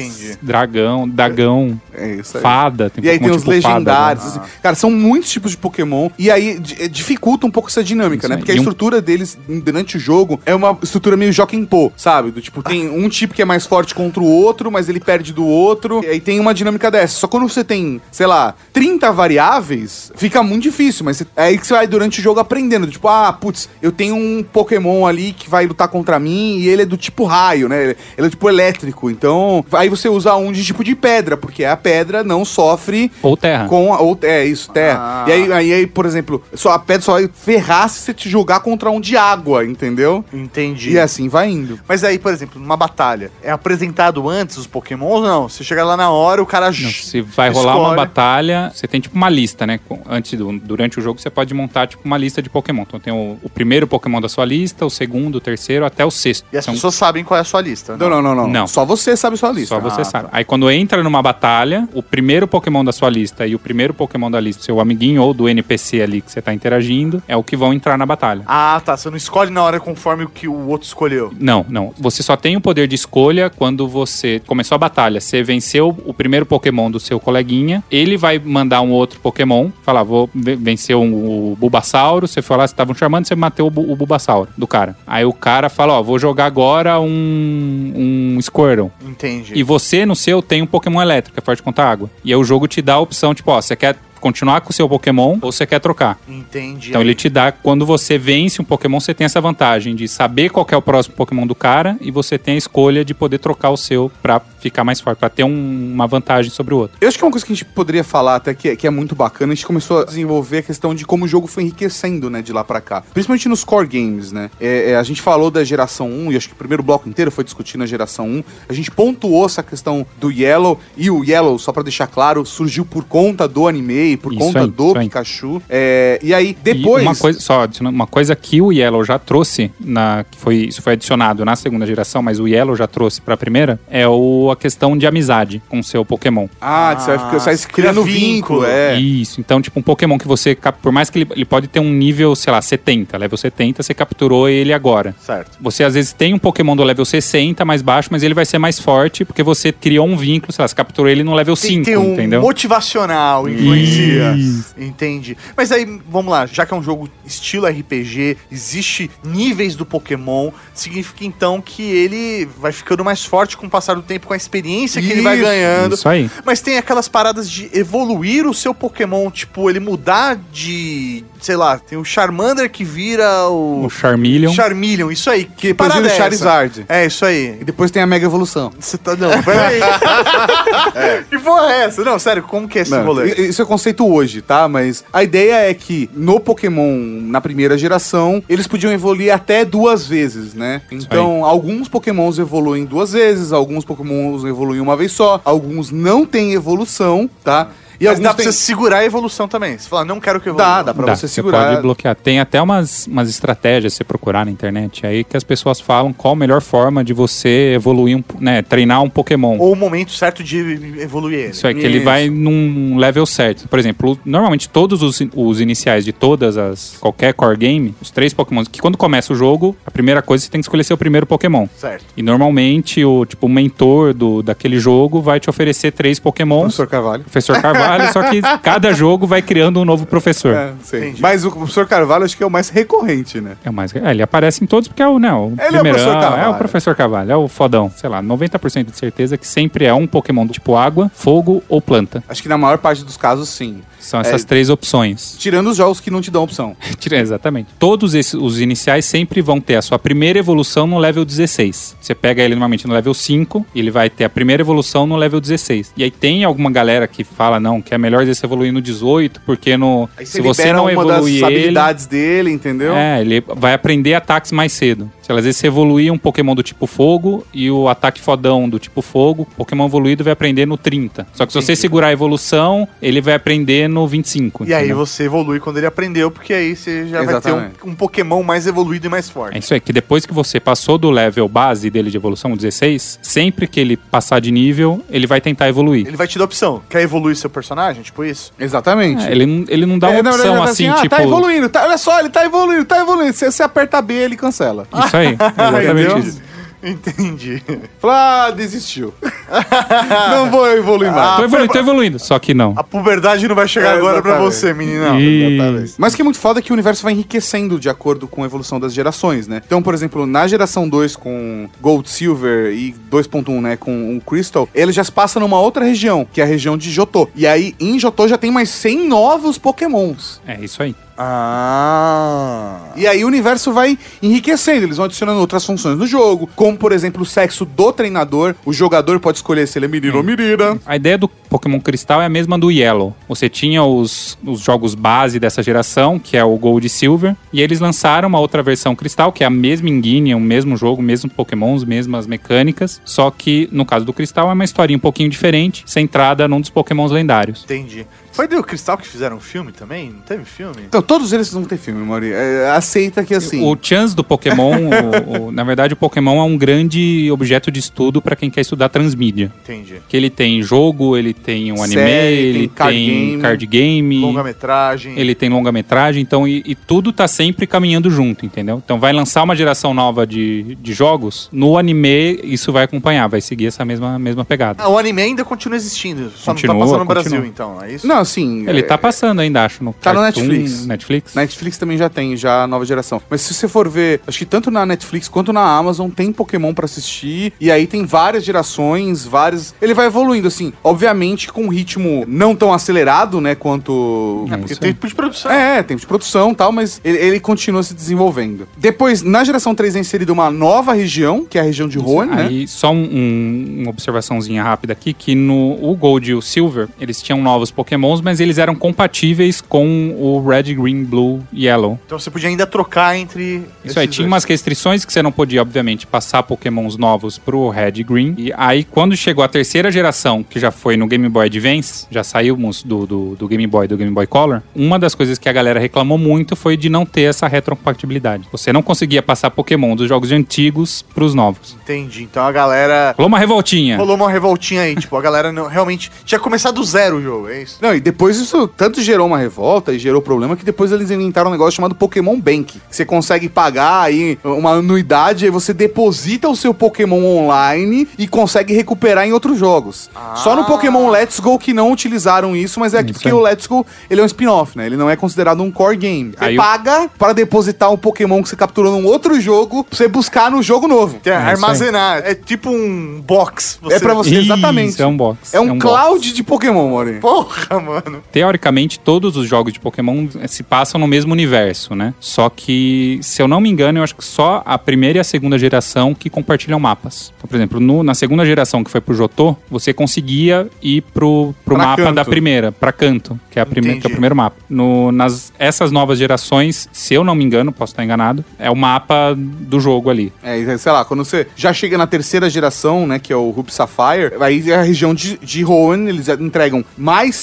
Entendi. dragão, dragão, é isso aí. fada. Tem E aí tem os tipo fada, legendários. né? assim. Cara, são muitos tipos de Pokémon. E aí eh, dificulta um pouco essa dinâmica, Isso né? aí. Porque a E um- estrutura deles durante o jogo é uma estrutura meio Jokenpô, sabe? Do tipo, tem um tipo que é mais forte contra o outro, mas ele perde do outro. E aí tem uma dinâmica dessa. Só quando você tem, sei lá, 30 variáveis, fica muito difícil. Mas é aí que você vai durante o jogo aprendendo. Tipo, ah, putz, eu tenho um Pokémon ali que vai lutar contra mim e ele é do tipo raio, né? Ele é do tipo elétrico. Então, aí você usa um de tipo de pedra, porque a pedra não sofre Ou terra. com a, ou, é isso, terra. Ah. E aí, aí, aí, por exemplo, só a pedra só vai ferrar se você te jogar contra um de água, entendeu? Entendi. E assim vai indo. Mas aí, por exemplo, numa batalha, é apresentado antes os Pokémon ou não? Você chega lá na hora, o cara. Não, se vai rolar uma escolhe. batalha, você tem tipo uma lista, né? Antes do, durante o jogo você pode montar tipo uma lista de Pokémon. Então tem o, o primeiro Pokémon da sua lista, o segundo, o terceiro, até o sexto. E as Então, pessoas sabem qual é a sua lista. Não, não, não, não. Não. Só você sabe sua lista. Só você Ah, sabe. Aí quando entra numa batalha, o primeiro Pokémon da sua lista e o primeiro Pokémon da lista, seu amiguinho ou do NPC ali que você tá interagindo, é o que vão entrar na batalha. Ah, tá. Você não escolhe na hora conforme o que o outro escolheu. Não, não. Você só tem o poder de escolha quando você começou a batalha. Você venceu o primeiro Pokémon do seu coleguinha. Ele vai mandar um outro Pokémon. Falar, vou ve- vencer um, o Bulbasauro. Você foi lá, você tava chamando, você matou o, o Bulbasauro do cara. Aí o cara fala, ó, vou jogar agora um, um Squirtle. Entendi. E você, no seu, tem um Pokémon elétrico, é forte contra a água. E aí o jogo te dá a opção, tipo, ó, você quer continuar com o seu Pokémon ou você quer trocar. Entendi. Então ele te dá, quando você vence um Pokémon, você tem essa vantagem de saber qual é o próximo Pokémon do cara e você tem a escolha de poder trocar o seu pra ficar mais forte, pra ter um- uma vantagem sobre o outro. Eu acho que é uma coisa que a gente poderia falar até que, é- que é muito bacana, a gente começou a desenvolver a questão de como o jogo foi enriquecendo, né, de lá pra cá. Principalmente nos core games, né? É, é, a gente falou da geração 1, e acho que o primeiro bloco inteiro foi discutindo a geração 1. A gente pontuou essa questão do Yellow, e o Yellow, só pra deixar claro, surgiu por conta do anime, por Isso conta aí, do. Pikachu. É, e aí, depois... E uma coisa, só, uma coisa que o Yellow já trouxe, na, que foi, isso foi adicionado na segunda geração, mas o Yellow já trouxe pra primeira, é o, a questão de amizade com o seu Pokémon. Ah, você vai, ficar- você vai Ah, criando cria vínculo, vínculo. é. Isso, então, tipo, um Pokémon que você, por mais que ele, ele pode ter um nível, sei lá, 70, level 70, você capturou ele agora. Certo. Você às vezes tem um Pokémon do level 60 mais baixo, mas ele vai ser mais forte porque você criou um vínculo, sei lá, você capturou ele no level Tem, 5, tem um entendeu? motivacional, influencia. Isso. Entendi. Mas aí, vamos lá, já que é um jogo estilo RPG, existe níveis do Pokémon, significa então que ele vai ficando mais forte com o passar do tempo, com a experiência que ele vai Isso, ganhando. Isso aí. Mas tem aquelas paradas de evoluir o seu Pokémon, tipo, ele mudar de. Sei lá, tem o Charmander que vira o. O Charmeleon. Charmeleon, isso aí. Que depois parada vira o é? Charizard. É, isso aí. E depois tem a Mega Evolução. Você tá. Não, peraí. Que porra é essa? Não, sério, como que é esse Não, rolê? Isso é conceito hoje, tá? Mas a ideia é que no Pokémon, na primeira geração, eles podiam evoluir até duas vezes, né? Então, alguns Pokémons evoluem duas vezes, alguns Pokémons evoluem uma vez só, alguns não têm evolução, tá? E Mas dá pra tem- você segurar a evolução também. Você fala, não quero que evolua. Dá, dá pra Dá, você você segurar. pode bloquear. Tem até umas, umas estratégias, se você procurar na internet, aí que as pessoas falam qual a melhor forma de você evoluir, um, né, treinar um Pokémon. Ou o momento certo de evoluir ele. Isso é que ele Isso. vai num level certo. Por exemplo, normalmente todos os, os iniciais de todas as. qualquer core game, os três Pokémon, que quando começa o jogo, a primeira coisa você tem que escolher seu primeiro Pokémon. Certo. E normalmente o tipo o mentor do, daquele jogo vai te oferecer três Pokémons. Professor Carvalho. Professor Carvalho, só que cada jogo vai criando um novo professor. É. Mas o professor Carvalho acho que é o mais recorrente, né? É o mais. É, ele aparece em todos porque é o, né, o Ele é o primeirão, professor Carvalho. É o professor Carvalho, é o fodão. Sei lá, 90% de certeza que sempre é um Pokémon do tipo água, fogo ou planta. Acho que na maior parte dos casos, sim. São essas É. três opções. Tirando os jogos que não te dão opção. Exatamente. Todos esses, os iniciais sempre vão ter a sua primeira evolução no level 16. Você pega ele normalmente no level 5, e ele vai ter a primeira evolução no level 16. E aí tem alguma galera que fala, não, que é melhor você evoluir no 18, porque no, Aí se você não evoluir das ele... habilidades dele, entendeu? É, ele vai aprender ataques mais cedo. Se às vezes você evoluir um Pokémon do tipo fogo e o ataque fodão do tipo fogo, o Pokémon evoluído vai aprender no 30. Só que se você segurar a evolução, ele vai aprender no 25. E aí entendeu? você evolui quando ele aprendeu, porque aí você já vai Exatamente. ter um, um Pokémon mais evoluído e mais É forte. isso aí, que depois que você passou do level base dele de evolução, o 16, sempre que ele passar de nível, ele vai tentar evoluir. Ele vai te dar opção. Quer evoluir seu personagem? Tipo isso? Exatamente. É, ele, não- ele não dá É, uma opção ele fala assim, ah, tipo. tá evoluindo, tá, olha só, ele tá evoluindo, tá evoluindo. Se você aperta B, ele cancela. Isso aí, exatamente isso. Entendi. Fala, ah, desistiu. não vou evoluir mais. Tô evoluindo, tô evoluindo. Só que não. A puberdade não vai chegar É, agora pra exatamente. você, menina. E- Mas o que é muito foda é que o universo vai enriquecendo de acordo com a evolução das gerações, né? Então, por exemplo, na geração 2 com Gold, Silver e 2.1, né, com o Crystal, ele já se passa numa outra região, que é a região de Jotô. E aí, em Jotô já tem mais 100 novos pokémons. É isso aí. Ah. E aí o universo vai enriquecendo, eles vão adicionando outras funções no jogo, como por exemplo o sexo do treinador. O jogador pode escolher se ele é menino ou menina. A ideia do Pokémon Cristal é a mesma do Yellow. Você tinha os, os jogos base dessa geração, que é o Gold e Silver, e eles lançaram uma outra versão Cristal, que é a mesma engine, o mesmo jogo, mesmos Pokémons, mesmas mecânicas, só que no caso do Cristal é uma historinha um pouquinho diferente, centrada num dos Pokémons lendários. Entendi. Foi do Cristal que fizeram um filme também? Não teve filme? Então todos eles vão ter filme, Mauri. É, aceita que assim. O chance do Pokémon, o- o- na verdade, o Pokémon é um grande objeto de estudo para quem quer estudar transmídia. Entendi. Que ele tem jogo, ele tem um anime, Série, tem ele card tem game, card game, Longa-metragem. ele tem longa-metragem, então e, e tudo tá sempre caminhando junto, entendeu? Então vai lançar uma geração nova de, de jogos, no anime isso vai acompanhar, vai seguir essa mesma, mesma pegada. Ah, o anime ainda continua existindo. Só Continua, não tá passando no continua. Brasil, então. É isso? Não, assim. Ele é- tá passando ainda, acho, no Tá no Cartoon, Netflix. Netflix? Netflix também já tem, já a nova geração. Mas se você for ver, acho que tanto na Netflix quanto na Amazon tem Pokémon pra assistir. E aí tem várias gerações, várias. Ele vai evoluindo, assim. Obviamente com um ritmo não tão acelerado, né? Quanto. É Porque isso tem tempo de produção. É, tempo de produção e tal, mas ele, ele continua se desenvolvendo. Depois, na geração 3 é inserida uma nova região, que é a região de Rowan, né? Aí, só um- um- uma observaçãozinha rápida aqui, que no o Gold e o Silver, eles tinham novos pokémons, mas eles eram compatíveis com o Red, Green, Blue e Yellow. Então você podia ainda trocar entre. Isso aí, tinha dois. umas restrições que você não podia, obviamente, passar pokémons novos pro Red e Green. E aí, quando chegou a terceira geração, que já foi no Game Boy Advance, já saímos do, do, do Game Boy do Game Boy Color, uma das coisas que a galera reclamou muito foi de não ter essa retrocompatibilidade. Você não conseguia passar pokémon dos jogos antigos pros novos. Entendi. Então a galera. Rolou uma revoltinha. Rolou uma revoltinha aí, tipo, a galera não, realmente tinha começado do zero o jogo, é isso? Não, e depois isso tanto gerou uma revolta e gerou problema que depois eles inventaram um negócio chamado Pokémon Bank. que Você consegue pagar aí uma anuidade, aí você deposita o seu Pokémon online e consegue recuperar em outros jogos. Só no Pokémon Let's Go que não utilizaram isso, mas é que Isso porque aí. o Let's Go ele é um spin-off, né? Ele não é considerado um core game. Você Aí paga para depositar um Pokémon que você capturou num outro jogo pra você buscar no jogo novo. É isso armazenar. É tipo um box. É pra você, Isso, exatamente. é um box. É um, box. cloud de Pokémon, Mori. Porra, mano. Teoricamente, todos os jogos de Pokémon eh, se passam no mesmo universo, né? Só que, se eu não me engano, eu acho que só a primeira e a segunda geração que compartilham mapas. Então, por exemplo, no- na segunda geração que foi pro Jotô, você conseguia ir pro, pro Pra mapa canto. da primeira, pra canto, que é, a que é o primeiro mapa. No, nas essas novas gerações, se eu não me engano, posso estar enganado, é o mapa do jogo ali. É, sei lá, quando você já chega na terceira geração, né, que é o Ruby Sapphire, aí é a região de, de Rowan, eles entregam mais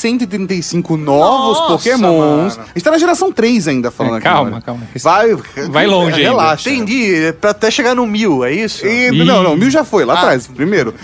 135 novos Nossa, Pokémons. mano. A gente tá na geração 3 ainda falando É, aqui. calma, calma. Vai, Vai longe ainda. Relaxa. Entendi, é pra até chegar no mil, é isso? E- não, não, o Mil já foi, lá Ah. atrás, primeiro.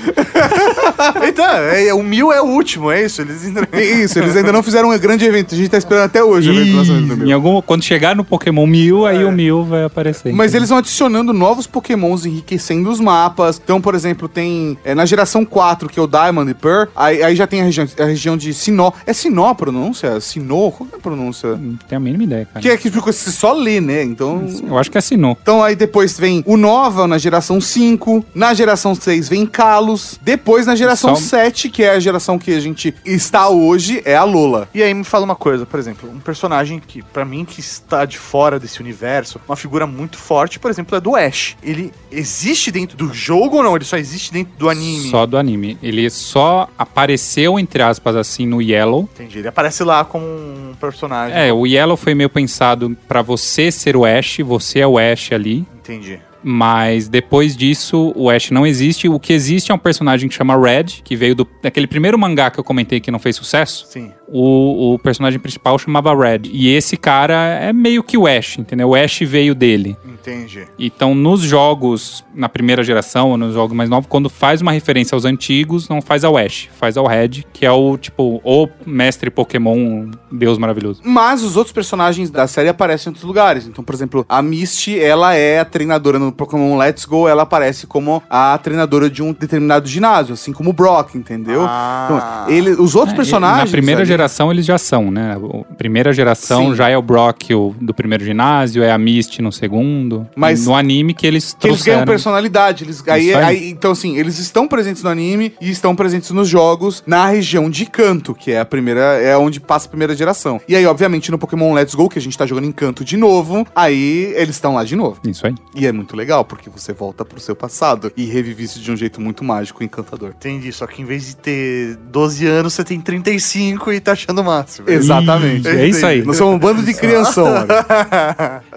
Então, é, o mil é o último, é isso? Eles entram- Isso, eles ainda não fizeram um grande evento. A gente tá esperando até hoje Mil. em algum, quando chegar no Pokémon Mil, aí o Mil vai aparecer. Mas eles vão adicionando novos pokémons, enriquecendo os mapas. Então, por exemplo, tem é, na geração 4, que é o Diamond e Pearl, aí, aí já tem a região, a região de Sinó. É Sinó a pronúncia? Sinô? Qual que é a pronúncia? Não tenho a mínima ideia, cara. Que é que você só lê, né? Então... Eu acho que assinou. Então aí depois vem o Nova na geração 5, na geração 6 vem Kalos, depois na geração Só- 7, que é a geração que a gente está hoje, é a Lola. E aí me fala uma coisa, por exemplo, um personagem que, pra mim, que está de fora desse universo, uma figura muito forte, por exemplo, é do Ash. Ele existe dentro do jogo ou não? Ele só existe dentro do anime? Só do anime. Ele só apareceu, entre aspas, assim, no Yellow. Entendi. Ele aparece lá como um personagem. É, o Yellow foi meio pensado pra você ser o Ash, você é o Ash ali. Entendi. Mas depois disso, o Ash não existe. O que existe é um personagem que chama Red, que veio do, daquele primeiro mangá que eu comentei que não fez sucesso. Sim. O, o personagem principal chamava Red. E esse cara é meio que o Ash, entendeu? O Ash veio dele. Entendi. Então, nos jogos, na primeira geração, ou nos jogos mais novos, quando faz uma referência aos antigos, não faz ao Ash, faz ao Red, que é o, tipo, o mestre Pokémon, Deus maravilhoso. Mas os outros personagens da série aparecem em outros lugares. Então, por exemplo, a Misty, ela é a treinadora no Pokémon Let's Go, ela aparece como a treinadora de um determinado ginásio, assim como o Brock, entendeu? Ah. Então, ele, os outros É, personagens... Na primeira ali- geração eles já são, né? A primeira geração Sim. já é o Brock o, do primeiro ginásio, é a Misty no segundo. Mas- no anime que eles Que eles trouxeram. ganham personalidade. Eles, aí, aí. aí- então, assim, eles estão presentes no anime e estão presentes nos jogos na região de Canto, que é a primeira, é onde passa a primeira geração. E aí, obviamente, no Pokémon Let's Go, que a gente tá jogando em Canto de novo, aí eles estão lá de novo. Isso aí. E é muito legal, porque você volta pro seu passado e revive isso de um jeito muito mágico e encantador. Entendi. Só que em vez de ter 12 anos, você tem 35 e tá achando o máximo. Exatamente. É isso aí. Nós somos um bando de crianção.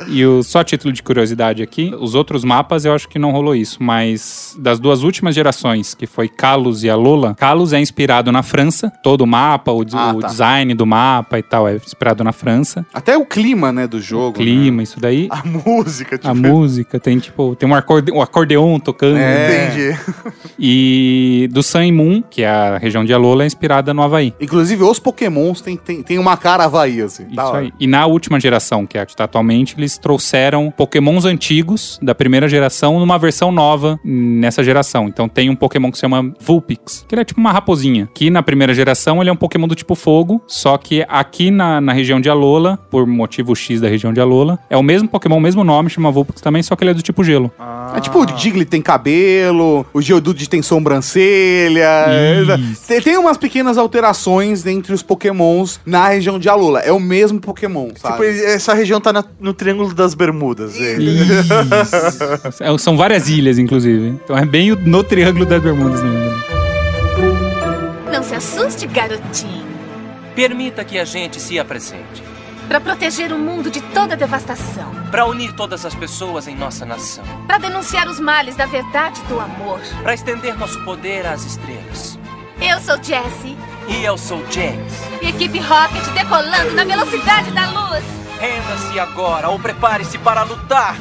E o, só título de curiosidade aqui, os outros mapas eu acho que não rolou isso, mas das duas últimas gerações, que foi Kalos e a Lola, Kalos é inspirado na França, todo o mapa, o, Ah, o tá. design do mapa e tal é inspirado na França. Até o clima, né, do jogo. Clima, isso daí. A música, tipo. A música, tem tipo, tem um, acorde, um acordeon tocando. É. Entendi. E do Sun e Moon, que é a região de Alola, é inspirada no Havaí. Inclusive, os Pokémons têm tem, tem uma cara Havaí, assim. Isso hora. aí. E na última geração, que é a que está atualmente, eles trouxeram pokémons antigos da primeira geração numa versão nova nessa geração. Então tem um pokémon que se chama Vulpix, que ele é tipo uma raposinha. Que na primeira geração ele é um pokémon do tipo fogo, só que aqui na, na região de Alola, por motivo X da região de Alola, é o mesmo pokémon, mesmo nome, chama Vulpix também, só que ele é do tipo gelo. É tipo, o Diglett tem cabelo, o Geodude tem sobrancelha. Isso. Tem, tem umas pequenas alterações entre os Pokémons na região de Alola. É o mesmo Pokémon, sabe? Tipo, essa região tá na- no Triângulo das Bermudas. é. Isso. É, São várias ilhas, inclusive. Então é bem no Triângulo das Bermudas mesmo. Não se assuste, garotinho. Permita que a gente se apresente. Para proteger o mundo de toda devastação. Para unir todas as pessoas em nossa nação. Para denunciar os males da verdade e do amor. Para estender nosso poder às estrelas. Eu sou Jessie. E eu sou James. E equipe Rocket decolando na velocidade da luz. Renda-se agora ou prepare-se para lutar.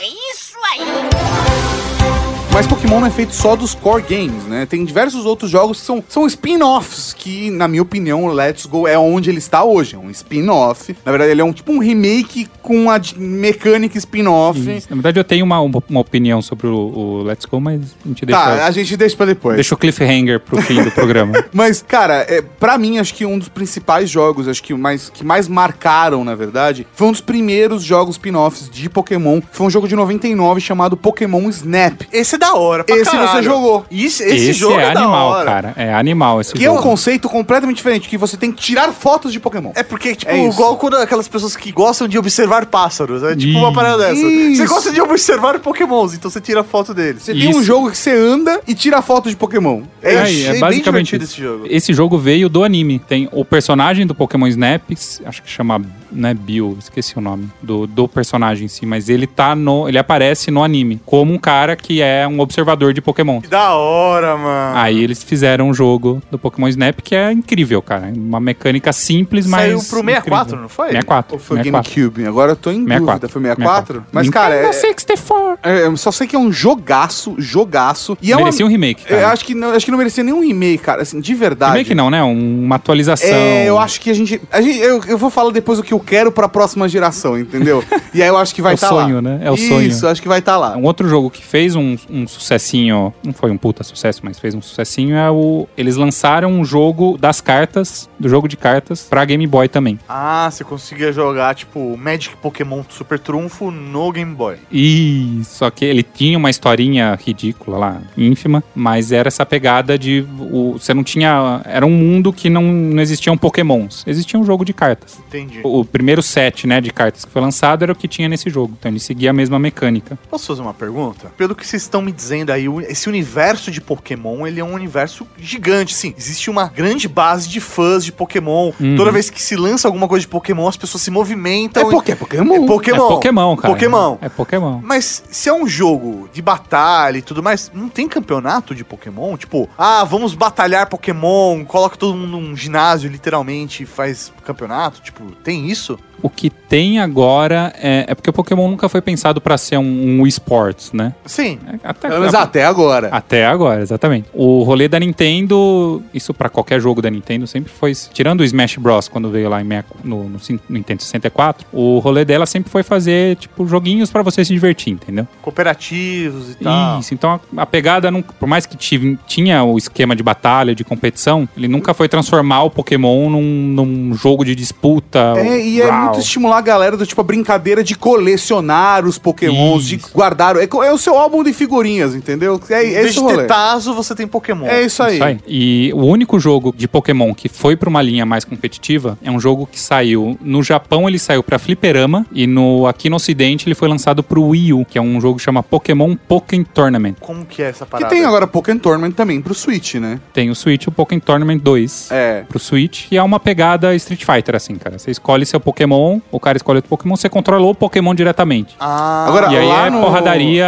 É isso aí. Mas Pokémon não é feito só dos core games, né? Tem diversos outros jogos que são, são spin-offs, que, na minha opinião, o Let's Go é onde ele está hoje. É um spin-off. Na verdade, ele é um tipo um remake com a mecânica spin-off. Na verdade, eu tenho uma, uma opinião sobre o, o Let's Go, mas a gente deixa, Tá, a gente deixa pra depois. deixa o cliffhanger pro fim do programa. Mas, cara, é, pra mim, acho que um dos principais jogos, acho que mais, que mais marcaram, na verdade, foi um dos primeiros jogos spin-offs de Pokémon. Foi um jogo de 99 chamado Pokémon Snap. Esse é da hora, pra Esse caralho. você jogou. Isso, esse, jogo é, é, da animal, hora. cara. É animal esse Que é um jogo. conceito completamente diferente, que você tem que tirar fotos de Pokémon. É porque, tipo, É isso. igual quando aquelas pessoas que gostam de observar pássaros. É tipo uma Isso. parada dessa. Isso. Você gosta de observar pokémons, então você tira foto deles. Você tem um Isso. jogo que você anda e tira foto de Pokémon. É, É, é bem basicamente divertido isso. esse jogo. Esse jogo veio do anime. Tem o personagem do Pokémon Snap, acho que chama Não é Bill, esqueci o nome do, do personagem em si, mas ele tá no. Ele aparece no anime como um cara que é um observador de Pokémon. Que da hora, mano. Aí eles fizeram um jogo do Pokémon Snap que é incrível, cara. Uma mecânica simples, mas. Saiu pro 64, incrível. não foi? 64. Ou foi 64. GameCube? Agora eu tô em 64. dúvida. Foi 64? Mas, Nintendo cara, é, 64. é, eu só sei que é um jogaço, jogaço. E é uma- Merecia um remake, cara. Eu acho que, não, acho que não merecia nenhum remake, cara. Assim, de verdade. Remake não, né? Um- Uma atualização. É, eu acho que a gente. A gente eu, eu vou falar depois o que eu quero pra próxima geração, entendeu? e aí eu acho que vai É o estar sonho, lá. né? É o Isso, sonho. acho que vai estar lá. Um outro jogo que fez um, um sucessinho, não foi um puta sucesso, mas fez um sucessinho, é o. Eles lançaram um jogo das cartas, do jogo de cartas, pra Game Boy também. Ah, você conseguia jogar, tipo, Magic Pokémon Super Trunfo no Game Boy. E só que ele tinha uma historinha ridícula lá, ínfima, mas era essa pegada de o, você não tinha, era um mundo que não, não existiam Pokémons, existia um jogo de cartas. Entendi. O, o primeiro set, né, de cartas que foi lançado era o que tinha nesse jogo, então ele seguia a mesma mecânica. Posso fazer uma pergunta? Pelo que vocês estão me dizendo aí, esse universo de Pokémon, ele é um universo gigante, sim. Existe uma grande base de fãs de Pokémon. Uhum. Toda vez que se lança alguma coisa de Pokémon, as pessoas se movimentam. É porque é Pokémon. É Pokémon. É Pokémon, cara. Pokémon. É Pokémon. Mas se é um jogo de batalha e tudo mais, não tem campeonato de Pokémon? Tipo, ah, vamos batalhar Pokémon, coloca todo mundo num ginásio, literalmente, e faz campeonato? Tipo, tem isso? O que tem agora é, é porque o Pokémon nunca foi pensado pra ser um, um esportes, né? Sim. Até, Mas até agora. Até agora, exatamente. O rolê da Nintendo, isso pra qualquer jogo da Nintendo sempre foi, tirando o Smash Bros quando veio lá em meia- no, no no Nintendo 64, o rolê dela sempre foi fazer tipo joguinhos pra você se divertir, entendeu? Cooperativos e tal. Isso, então a, a pegada, não, por mais que tive- tinha o esquema de batalha, de competição, ele nunca foi transformar o Pokémon num, num jogo de disputa. É, e é. Muito estimular a galera do tipo a brincadeira de colecionar os pokémons, de Isso. guardar. É, é o seu álbum de figurinhas, entendeu? É, é esse de rolê. ter Tazo, você tem Pokémon. É isso aí. Isso aí. E o único jogo de Pokémon que foi pra uma linha mais competitiva é um jogo que saiu no Japão, ele saiu pra Fliperama e no aqui no Ocidente ele foi lançado pro Wii U, que é um jogo que chama Pokémon Pokémon Tournament. Como que é essa Que parada? tem agora Pokémon Tournament também pro Switch, né? Tem o Switch, o Pokémon Tournament 2. É. Pro Switch, e é uma pegada Street Fighter, assim, cara. Você escolhe seu Pokémon, o cara escolhe outro Pokémon, você controlou o Pokémon diretamente. Ah, Agora, e aí lá é no- porradaria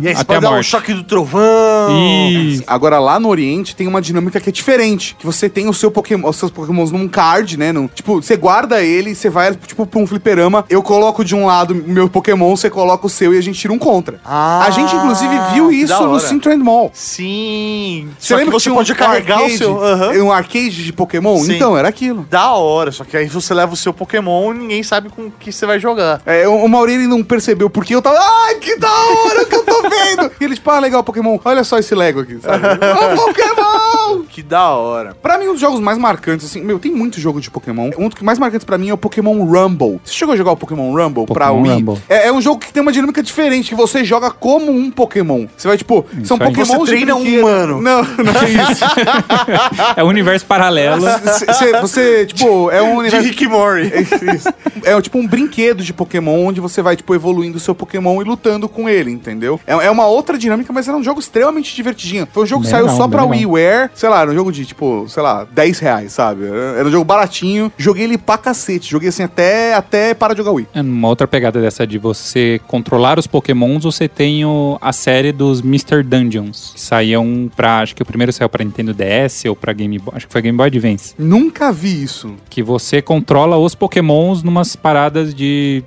e aí você até a pode dar um morte. choque do trovão. Isso. Agora lá no Oriente tem uma dinâmica que é diferente. Que você tem o seu Pokémon, os seus Pokémons num card, né? Num- tipo, você guarda ele, você vai, tipo, pra um fliperama. Eu coloco de um lado o meu Pokémon, você coloca o seu e a gente tira um contra. Ah, a gente, inclusive, viu que isso no hora. Sim Trend Mall. Sim. Você Só que lembra você tinha um pode carregar arcade, o seu. Aham. Um arcade de Pokémon? Sim. Então, era aquilo. Da hora, só que aí você leva o seu Pokémon e ninguém sabe com que você vai jogar. É, o o Mauri ele não percebeu porque eu tava. Ai, que da hora que eu tô vendo! e ele, tipo, ah, legal, Pokémon. Olha só esse Lego aqui, sabe? Ô, Pokémon! Que da hora. Pra mim, os jogos mais marcantes, assim, meu, tem muito jogo de Pokémon. Um dos que mais marcantes pra mim é o Pokémon Rumble. Você chegou a jogar o Pokémon Rumble pra Pokémon Wii? Rumble. É, é um jogo que tem uma dinâmica diferente, que você joga como um Pokémon. Você vai, tipo, são aí. Pokémon Você treina um humano. Não, não é isso. É um universo paralelo. Você, você, tipo, é um De universo Rick e Morty. É isso. É tipo um brinquedo de Pokémon onde você vai, tipo, evoluindo o seu Pokémon e lutando com ele, entendeu? É, é uma outra dinâmica, mas era um jogo extremamente divertidinho. Foi um jogo que saiu legal, só pra. WiiWare, sei lá, era um jogo de, tipo, sei lá, 10 reais, sabe? Era um jogo baratinho. Joguei ele pra cacete. Joguei assim até, até parar de jogar Wii. É Uma outra pegada dessa de você controlar os pokémons, você tem o- a série dos Mr. Dungeons, que saíam pra, acho que o primeiro saiu pra Nintendo DS ou pra Game Boy, acho que foi Game Boy Advance, Nunca vi isso. que você controla os pokémons numas paradas de,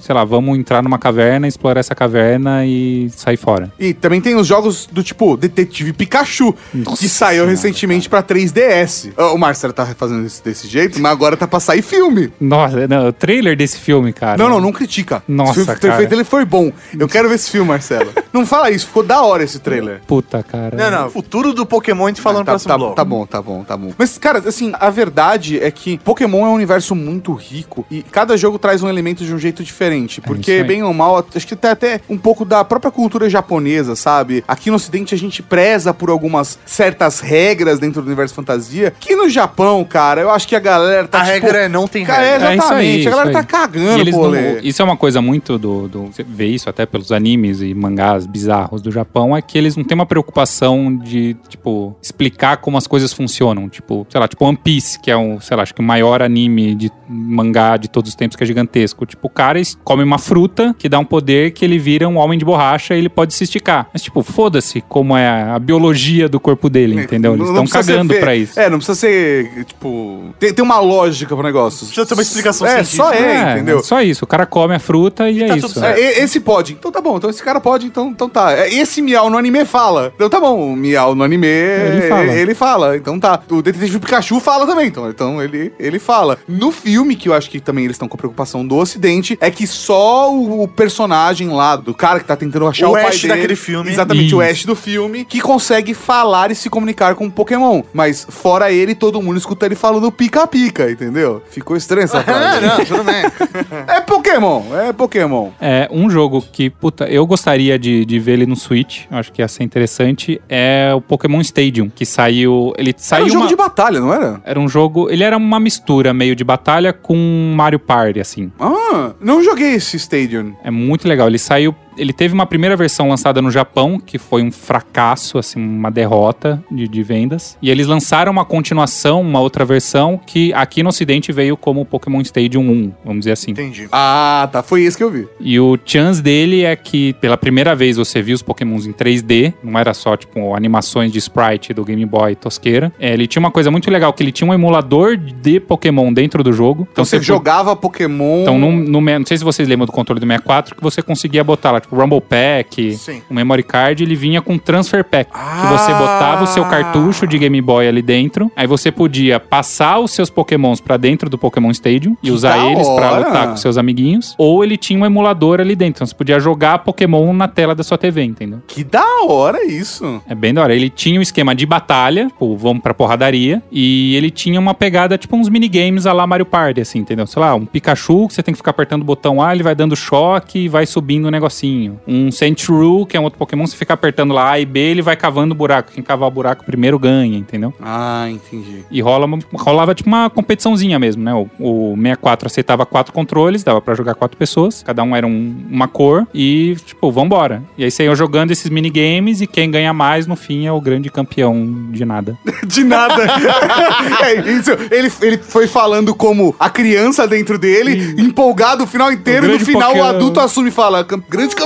sei lá, vamos entrar numa caverna, explorar essa caverna e sair fora. E também tem os jogos do tipo Detetive Pikachu, Nossa que saiu Senhora, recentemente pra 3DS. Ah, O Marcelo tá fazendo isso desse jeito, mas agora tá pra sair filme. Nossa, não, o trailer desse filme, cara. Não, não, não critica. Nossa, o filme feito ele foi bom. Eu quero ver esse filme, Marcelo. não fala isso, ficou da hora esse trailer. Puta, cara. Não, não. Futuro do Pokémon a gente falando tá, no próximo tá, bloco. tá bom, tá bom, tá bom. Mas, cara, assim, a verdade é que Pokémon é um universo muito rico e cada jogo traz um elemento de um jeito diferente. isso Porque, aí. bem ou mal, acho que tem até um pouco da própria cultura japonesa, sabe? Aqui no Ocidente a gente preza por algumas certas regras dentro do universo fantasia. Que no Japão, cara, eu acho que a galera tá A tipo, regra é não tem Cara, regra. é É isso aí, exatamente. a galera tá cagando não- rolê. isso é uma coisa muito do, do. Você vê isso até pelos animes e mangás bizarros do Japão, é que eles não têm uma preocupação de, tipo, explicar como as coisas funcionam. Tipo, sei lá, tipo One Piece, que é um, sei lá, acho que o maior anime de mangá de todos os tempos que é gigantesco. Tipo, o cara come uma fruta que dá um poder que ele vira um homem de borracha e ele pode se esticar. Mas, tipo, foda-se como é a biologia do corpo dele, entendeu? Eles estão cagando ser pra isso. É, não precisa ser, tipo... Tem, tem uma lógica pro negócio. Precisa ter uma explicação É, científica. só é, entendeu? Só isso. O cara come a fruta e, é tá isso. É, e- esse pode. Então tá bom. Então esse cara pode, então, então tá. É, Esse Miau no anime fala. Então tá bom. O Miau no anime. Ele fala. Ele fala. Então tá. O Detetive Pikachu fala também. Então, então ele, ele fala. No filme, que eu acho que também eles estão com a preocupação do ocidente, é que só o, o personagem lá, do cara que tá tentando achar O o, pai Ash dele, daquele filme. Exatamente, o Isso. Ash do filme, que consegue falar e se comunicar com o Pokémon. Mas fora ele, todo mundo escuta ele falando pica-pica, entendeu? Ficou estranho essa frase. não, tudo bem. é Pokémon, é Pokémon. É, um jogo que, puta, eu gostaria de, de ver ele no Switch, acho que ia ser interessante, é o Pokémon Stadium, que saiu. Ele Era saiu um jogo uma- de batalha, não era? Era um jogo. Ele era uma mistura meio de batalha com Mario Party, assim. Ah, não joguei esse Stadium. É muito legal. Ele saiu. Ele teve uma primeira versão lançada no Japão, que foi um fracasso, assim, uma derrota de, de vendas. E eles lançaram uma continuação, uma outra versão, que aqui no ocidente veio como Pokémon Stadium 1, vamos dizer assim. Entendi. Ah, tá. Foi esse que eu vi. E o chance dele é que pela primeira vez você viu os Pokémons em 3D, não era só tipo animações de sprite do Game Boy tosqueira. É, ele tinha uma coisa muito legal que ele tinha um emulador de Pokémon dentro do jogo. Então você po- jogava Pokémon. Então, no, no não sei se vocês lembram do controle do 64, que você conseguia botar lá, tipo, Rumble Pack, Sim. o Memory Card, ele vinha com Transfer Pack. Que Ah! você botava o seu cartucho de Game Boy ali dentro, aí você podia passar os seus Pokémons pra dentro do Pokémon Stadium e usar da eles pra hora! lutar com seus amiguinhos, ou ele tinha um emulador ali dentro, então você podia jogar Pokémon na tela da sua TV, entendeu? Que da hora isso. É bem da hora. Ele tinha um esquema de batalha, tipo, vamos pra porradaria, e ele tinha uma pegada, tipo, uns minigames a lá Mario Party, assim, entendeu? Sei lá, um Pikachu que você tem que ficar apertando o botão A, ele vai dando choque e vai subindo o negocinho. Um Sentru, que é um outro Pokémon, você fica apertando lá A e B, ele vai cavando o buraco. Quem cavar o buraco primeiro ganha, entendeu? Ah, entendi. E rola, uma- rolava tipo uma competiçãozinha mesmo, né? O, o 64 aceitava quatro controles, dava pra jogar quatro pessoas, cada um era um- uma cor e, tipo, vambora. E aí você ia jogando esses minigames e quem ganha mais no fim é o grande campeão de nada. De nada. é, isso, ele, ele foi falando como a criança dentro dele, empolgado o final inteiro, O e no final o Pokémon. adulto assume e fala: "Cam- grande campeão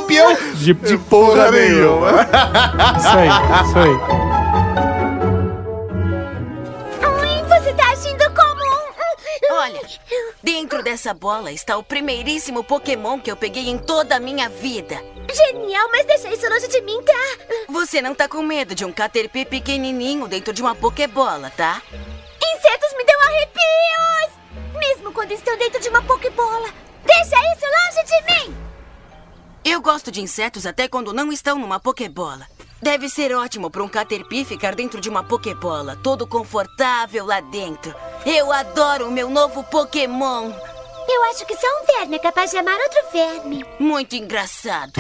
De, de porra nenhuma. Isso aí, isso aí. Tá agindo como um... Olha, dentro dessa bola está o primeiríssimo Pokémon que eu peguei em toda a minha vida. Genial, mas deixa isso longe de mim, tá? Você não tá com medo de um Caterpie pequenininho dentro de uma Pokébola, tá? Insetos me dão arrepios! Mesmo quando estão dentro de uma Pokébola. Deixa isso longe de mim! Eu gosto de insetos até quando não estão numa Pokébola. Deve ser ótimo para um Caterpie ficar dentro de uma Pokébola, todo confortável lá dentro. Eu adoro o meu novo Pokémon. Eu acho que só um verme é capaz de amar outro verme. Muito engraçado.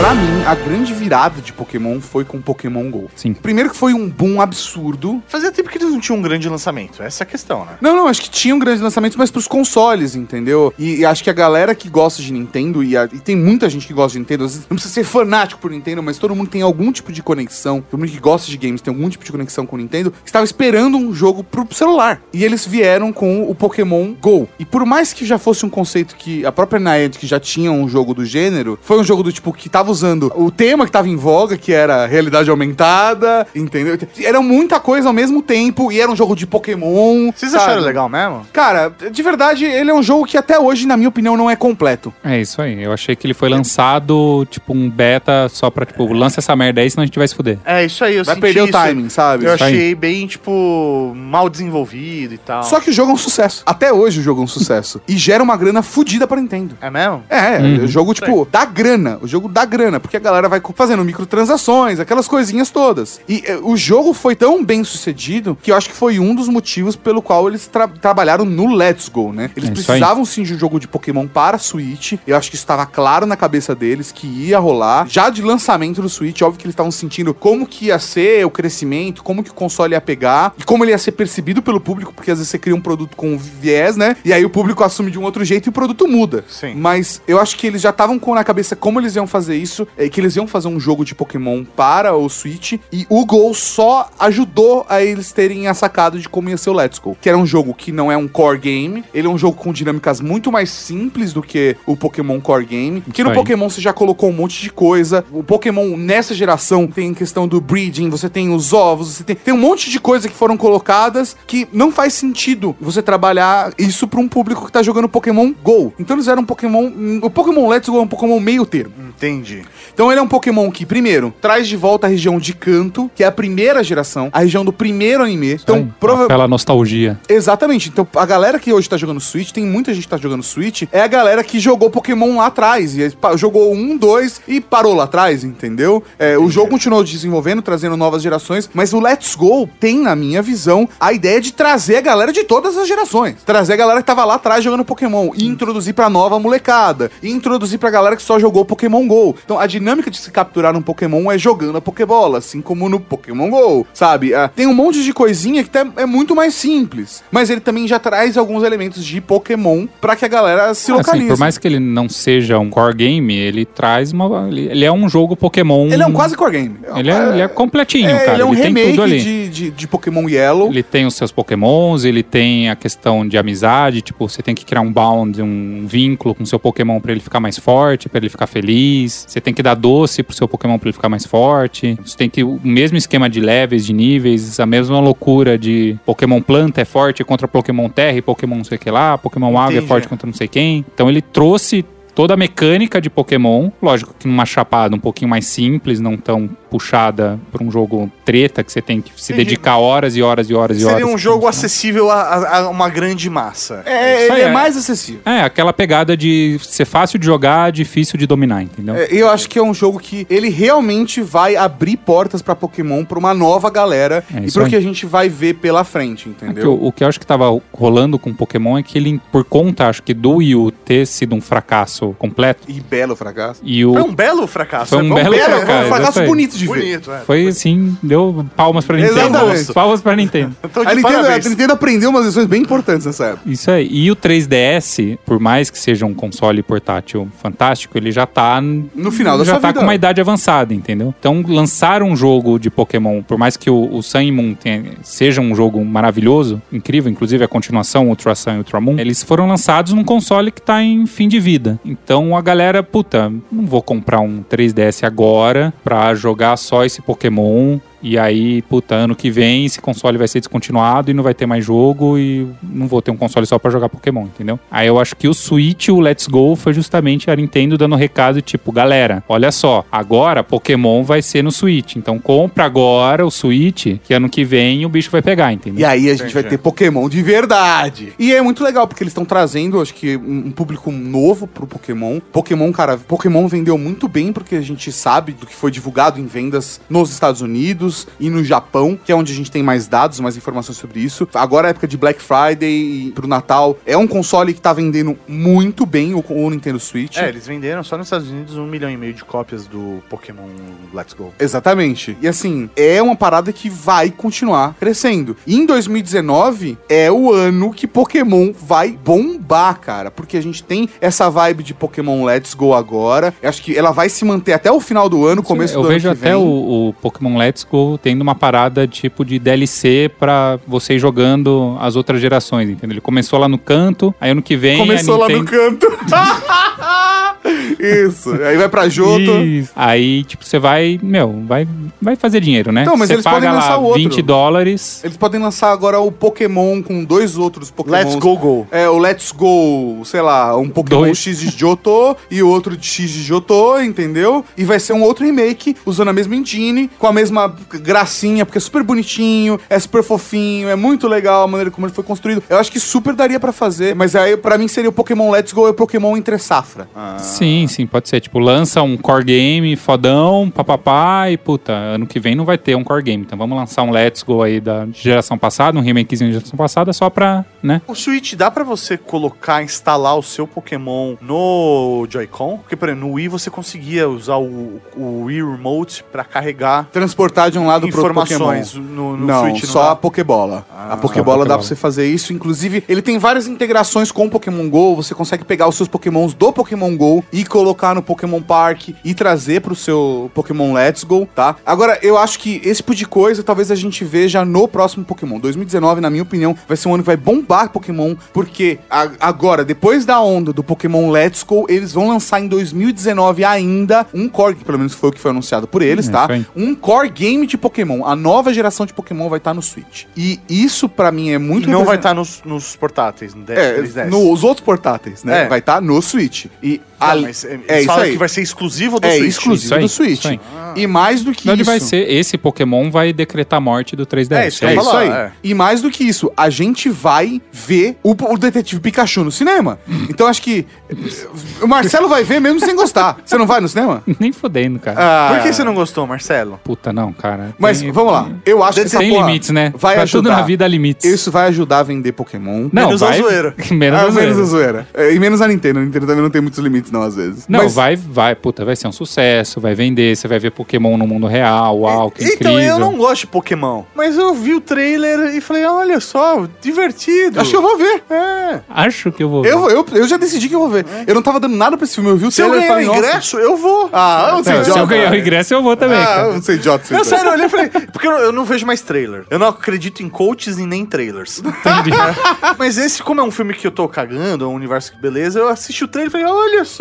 Pra mim, a grande virada de Pokémon foi com Pokémon GO. Sim. Primeiro que foi um boom absurdo. Fazia tempo que eles não tinham um grande lançamento. Essa é a questão, né? Não, não, acho que tinham grandes lançamentos, mas pros consoles, entendeu? E, e acho que a galera que gosta de Nintendo, e, a- e tem muita gente que gosta de Nintendo, às vezes não precisa ser fanático por Nintendo, mas todo mundo tem algum tipo de conexão, todo mundo que gosta de games tem algum tipo de conexão com o Nintendo, estava esperando um jogo pro celular. E eles vieram com o Pokémon GO. E por mais que já fosse um conceito que a própria Niantic já tinha um jogo do gênero, foi um jogo do tipo que tava usando o tema que tava em voga, que era realidade aumentada, entendeu? Era muita coisa ao mesmo tempo, e era um jogo de Pokémon. Vocês sabe? acharam legal mesmo? Cara, de verdade, ele é um jogo que até hoje, na minha opinião, não é completo. É isso aí. Eu achei que ele foi lançado, tipo, um beta só pra, tipo, lança essa merda aí, senão a gente vai se fuder. É, isso aí, eu Vai senti perder o isso. timing, sabe? Eu Isso aí. achei bem, tipo, mal desenvolvido e tal. Só que o jogo é um sucesso. Até hoje o jogo é um sucesso. e gera uma grana fodida pra Nintendo. É mesmo? É, Uhum. o jogo, tipo, dá grana. O jogo dá grana, porque a galera vai fazendo microtransações, aquelas coisinhas todas. E eh, o jogo foi tão bem sucedido que eu acho que foi um dos motivos pelo qual eles tra- trabalharam no Let's Go, né? Eles É precisavam sim de um jogo de Pokémon para Switch. Eu acho que isso estava claro na cabeça deles que ia rolar. Já de lançamento do Switch, óbvio que eles estavam sentindo como que ia ser o crescimento, como que o console ia pegar e como ele ia ser percebido pelo público, porque às vezes você cria um produto com viés, né? E aí o público assume de um outro jeito e o produto muda. Sim. Mas eu acho que eles já estavam com na cabeça como eles iam fazer isso, é, que eles iam fazer um jogo de Pokémon para o Switch, e o Gol só ajudou a eles terem tinha sacado de como ia ser o Let's Go. Que era um jogo que não é um core game, ele é um jogo com dinâmicas muito mais simples do que o Pokémon Core Game. Que no. Pokémon você já colocou um monte de coisa. O Pokémon nessa geração tem questão do breeding, você tem os ovos, você tem, tem um monte de coisa que foram colocadas que não faz sentido você trabalhar isso pra um público que tá jogando Pokémon GO. Então eles eram um Pokémon. O Pokémon Let's Go é um Pokémon meio termo. Entendi. Então ele é um Pokémon que, primeiro, traz de volta a região de Canto, que é a primeira geração, a região do primeiro anime. Então, Aí, prova- Aquela nostalgia. Exatamente. Então, a galera que hoje tá jogando Switch, tem muita gente que tá jogando Switch, é a galera que jogou Pokémon lá atrás. E jogou um, dois e parou lá atrás, entendeu? É, o jogo continuou desenvolvendo, trazendo novas gerações, mas o Let's Go tem, na minha visão, a ideia de trazer a galera de todas as gerações. Trazer a galera que tava lá atrás jogando Pokémon e introduzir pra nova molecada. E introduzir pra galera que só jogou Pokémon GO. Então, a dinâmica de se capturar um Pokémon é jogando a Pokébola, assim como no Pokémon GO, sabe? Ah, tem um monte de coisinha que tá- é muito mais simples. Mas ele também já traz alguns elementos de Pokémon pra que a galera se Assim, localize. por mais que ele não seja um core game, ele traz uma. Ele, ele é um jogo Pokémon. Ele é um quase core game. Ele é, ele é completinho, É, cara. ele é um tem tudo remake ali. de, de, de Pokémon Yellow. Ele tem os seus pokémons, ele tem a questão de amizade, tipo, você tem que criar um bound, um vínculo com o seu pokémon pra ele ficar mais forte, pra ele ficar feliz. Você tem que dar doce pro seu pokémon pra ele ficar mais forte. Você tem que o mesmo esquema de levels, de níveis, a mesma loucura de pokémon planta é forte contra pokémon terra e pokémon não sei o que lá, pokémon água é forte contra não sei quem. Então ele trouxe toda a mecânica de Pokémon, lógico que numa chapada um pouquinho mais simples, não tão puxada pra um jogo treta que você tem que se Entendi. dedicar horas e horas e horas e horas. Seria um jogo acessível a, a- uma grande massa. É, Isso ele é é. mais acessível. É, aquela pegada de ser fácil de jogar, difícil de dominar, entendeu? É, eu acho que é um jogo que ele realmente vai abrir portas pra Pokémon pra uma nova galera É e pro aí. que a gente vai ver pela frente, É que entendeu? o, o que eu acho que tava rolando com Pokémon é que ele, por conta, acho que do Wii U ter sido um fracasso completo, E belo fracasso. e o... Foi um belo fracasso. Foi um né? belo É, fracasso, um fracasso bonito de ver. Bonito, é. Foi assim, deu palmas pra Nintendo. Exatamente. Palmas pra Nintendo. Então, A Nintendo, a parabéns. Nintendo aprendeu umas lições bem importantes nessa época. Isso aí. E o 3DS, por mais que seja um console portátil fantástico, ele já tá. No final da já sua tá vida. com uma idade avançada, entendeu? Então, lançar um jogo de Pokémon, por mais que o, o Sun e Moon tenha- seja um jogo maravilhoso, incrível, inclusive a continuação, Ultra Sun e Ultra Moon, eles foram lançados num console que tá em fim de vida. Então a galera, puta, não vou comprar um 3DS agora pra jogar só esse Pokémon. E aí, puta, ano que vem esse console vai ser descontinuado e não vai ter mais jogo e não vou ter um console só pra jogar Pokémon, entendeu? Aí eu acho que o Switch, o Let's Go, foi justamente a Nintendo dando recado tipo, galera, olha só, agora Pokémon vai ser no Switch, então compra agora o Switch, que ano que vem o bicho vai pegar, entendeu? E aí a gente vai ter Pokémon de verdade. E é muito legal, porque eles estão trazendo, acho que, um um público novo pro Pokémon. Pokémon, cara, Pokémon vendeu muito bem, porque a gente sabe do que foi divulgado em vendas nos Estados Unidos e no Japão, que é onde a gente tem mais dados, mais informações sobre isso. Agora é época de Black Friday e pro Natal. É um console que tá vendendo muito bem, o, o Nintendo Switch. É, eles venderam só nos Estados Unidos um milhão e meio de cópias do Pokémon Let's Go. Exatamente. E assim, é uma parada que vai continuar crescendo. E em 2019 é o ano que Pokémon vai bombar, cara. Porque a gente tem essa vibe de Pokémon Let's Go agora. Eu acho que ela vai se manter até o final do ano, começo eu do vejo ano que até vem. o, o Pokémon Let's Go tendo uma parada tipo de DLC pra você ir jogando as outras gerações, entendeu? Ele começou lá no canto, aí ano que vem. Começou lá no Nintendo... canto. Isso. Aí vai pra Johto. Isso. Aí, tipo, você vai, meu, vai, vai fazer dinheiro, né? Não, mas você eles paga podem lançar lá o outro. 20 dólares. Eles podem lançar agora o Pokémon com dois outros Pokémon. Let's Go Go. É, o Let's Go, sei lá, um Pokémon Dois. X de Johto e outro de X de Johto, entendeu? E vai ser um outro remake, usando a mesma engine, com a mesma gracinha, porque é super bonitinho, é super fofinho, é muito legal a maneira como ele foi construído. Eu acho que super daria pra fazer, mas aí pra mim seria o Pokémon Let's Go e o Pokémon entre safra. Sim, sim, pode ser. Tipo, lança um core game fodão, papapá, e puta, ano que vem não vai ter um core game. Então vamos lançar um Let's Go aí da geração passada, um remakezinho da geração passada, só pra, né? O Switch dá pra você colocar, instalar o seu Pokémon no Joy-Con? Porque, por exemplo, no Wii você conseguia usar o, o Wii Remote pra carregar. Transportar de um lado pro outro Pokémon. no, no não, Switch? só dá? a Pokébola. Ah, a Pokébola dá pra você fazer isso. Inclusive, ele tem várias integrações com o Pokémon GO. Você consegue pegar os seus Pokémons do Pokémon GO e colocar no Pokémon Park e trazer pro seu Pokémon Let's Go, tá? Agora, eu acho que esse tipo de coisa talvez a gente veja no próximo Pokémon. 2019, na minha opinião, vai ser um ano que vai bombar Pokémon, porque a- agora, depois da onda do Pokémon Let's Go, eles vão lançar em 2019 ainda um core, que pelo menos foi o que foi anunciado por eles, É, tá? aí. Um core game de Pokémon. A nova geração de Pokémon vai estar no Switch. E isso, pra mim, é muito E não vai estar nos, nos portáteis, no É, 10, nos outros portáteis, né? É. Vai estar no Switch. E Não, ali- mas, é, é isso aí. que vai ser exclusivo do é Switch. exclusivo Isso aí, do Switch. isso aí. E mais do que Não, ele isso. vai ser. Esse Pokémon vai decretar a morte do 3DS. É, isso É isso aí. é. E mais do que isso, a gente vai ver o, o Detetive Pikachu no cinema. Então acho que o Marcelo vai ver mesmo sem gostar. Você não vai no cinema? Nem fodendo, cara. Ah, Por que você não gostou, Marcelo? Puta, não, cara. Mas Tem- vamos lá. Eu acho que essa Tem limites, né? Vai Pra ajudar. Tudo na vida há limites. Isso vai ajudar a vender Pokémon. Não, Menos a vai... zoeira. menos Ah, a zoeira. menos a zoeira. É, E menos a Nintendo. A Nintendo também não tem muitos limites, não, às vezes. Não, Mas- vai, vai, puta, vai ser um sucesso, vai vender, você vai ver Pokémon no mundo real, uau, que Então, incrível. eu não gosto de Pokémon. Mas eu vi o trailer e falei, olha só, divertido. Acho que eu vou ver. É. Acho que eu vou ver. Eu, eu, eu já decidi que eu vou ver. Eu não tava dando nada pra esse filme. Eu vi o Se eu trailer e ganhar o falei, ingresso, eu vou. Ah, eu não sei Não, se eu idiota. ganhar o ingresso, eu vou também, Ah, cara. eu não sei idiota. Não, idiota. sério, eu olhei e falei, porque eu, eu não vejo mais trailer. Eu não acredito em coaches e nem trailers. Entendi. Mas esse, como é um filme que eu tô cagando, é um universo que beleza, eu assisti o trailer e falei, olha só,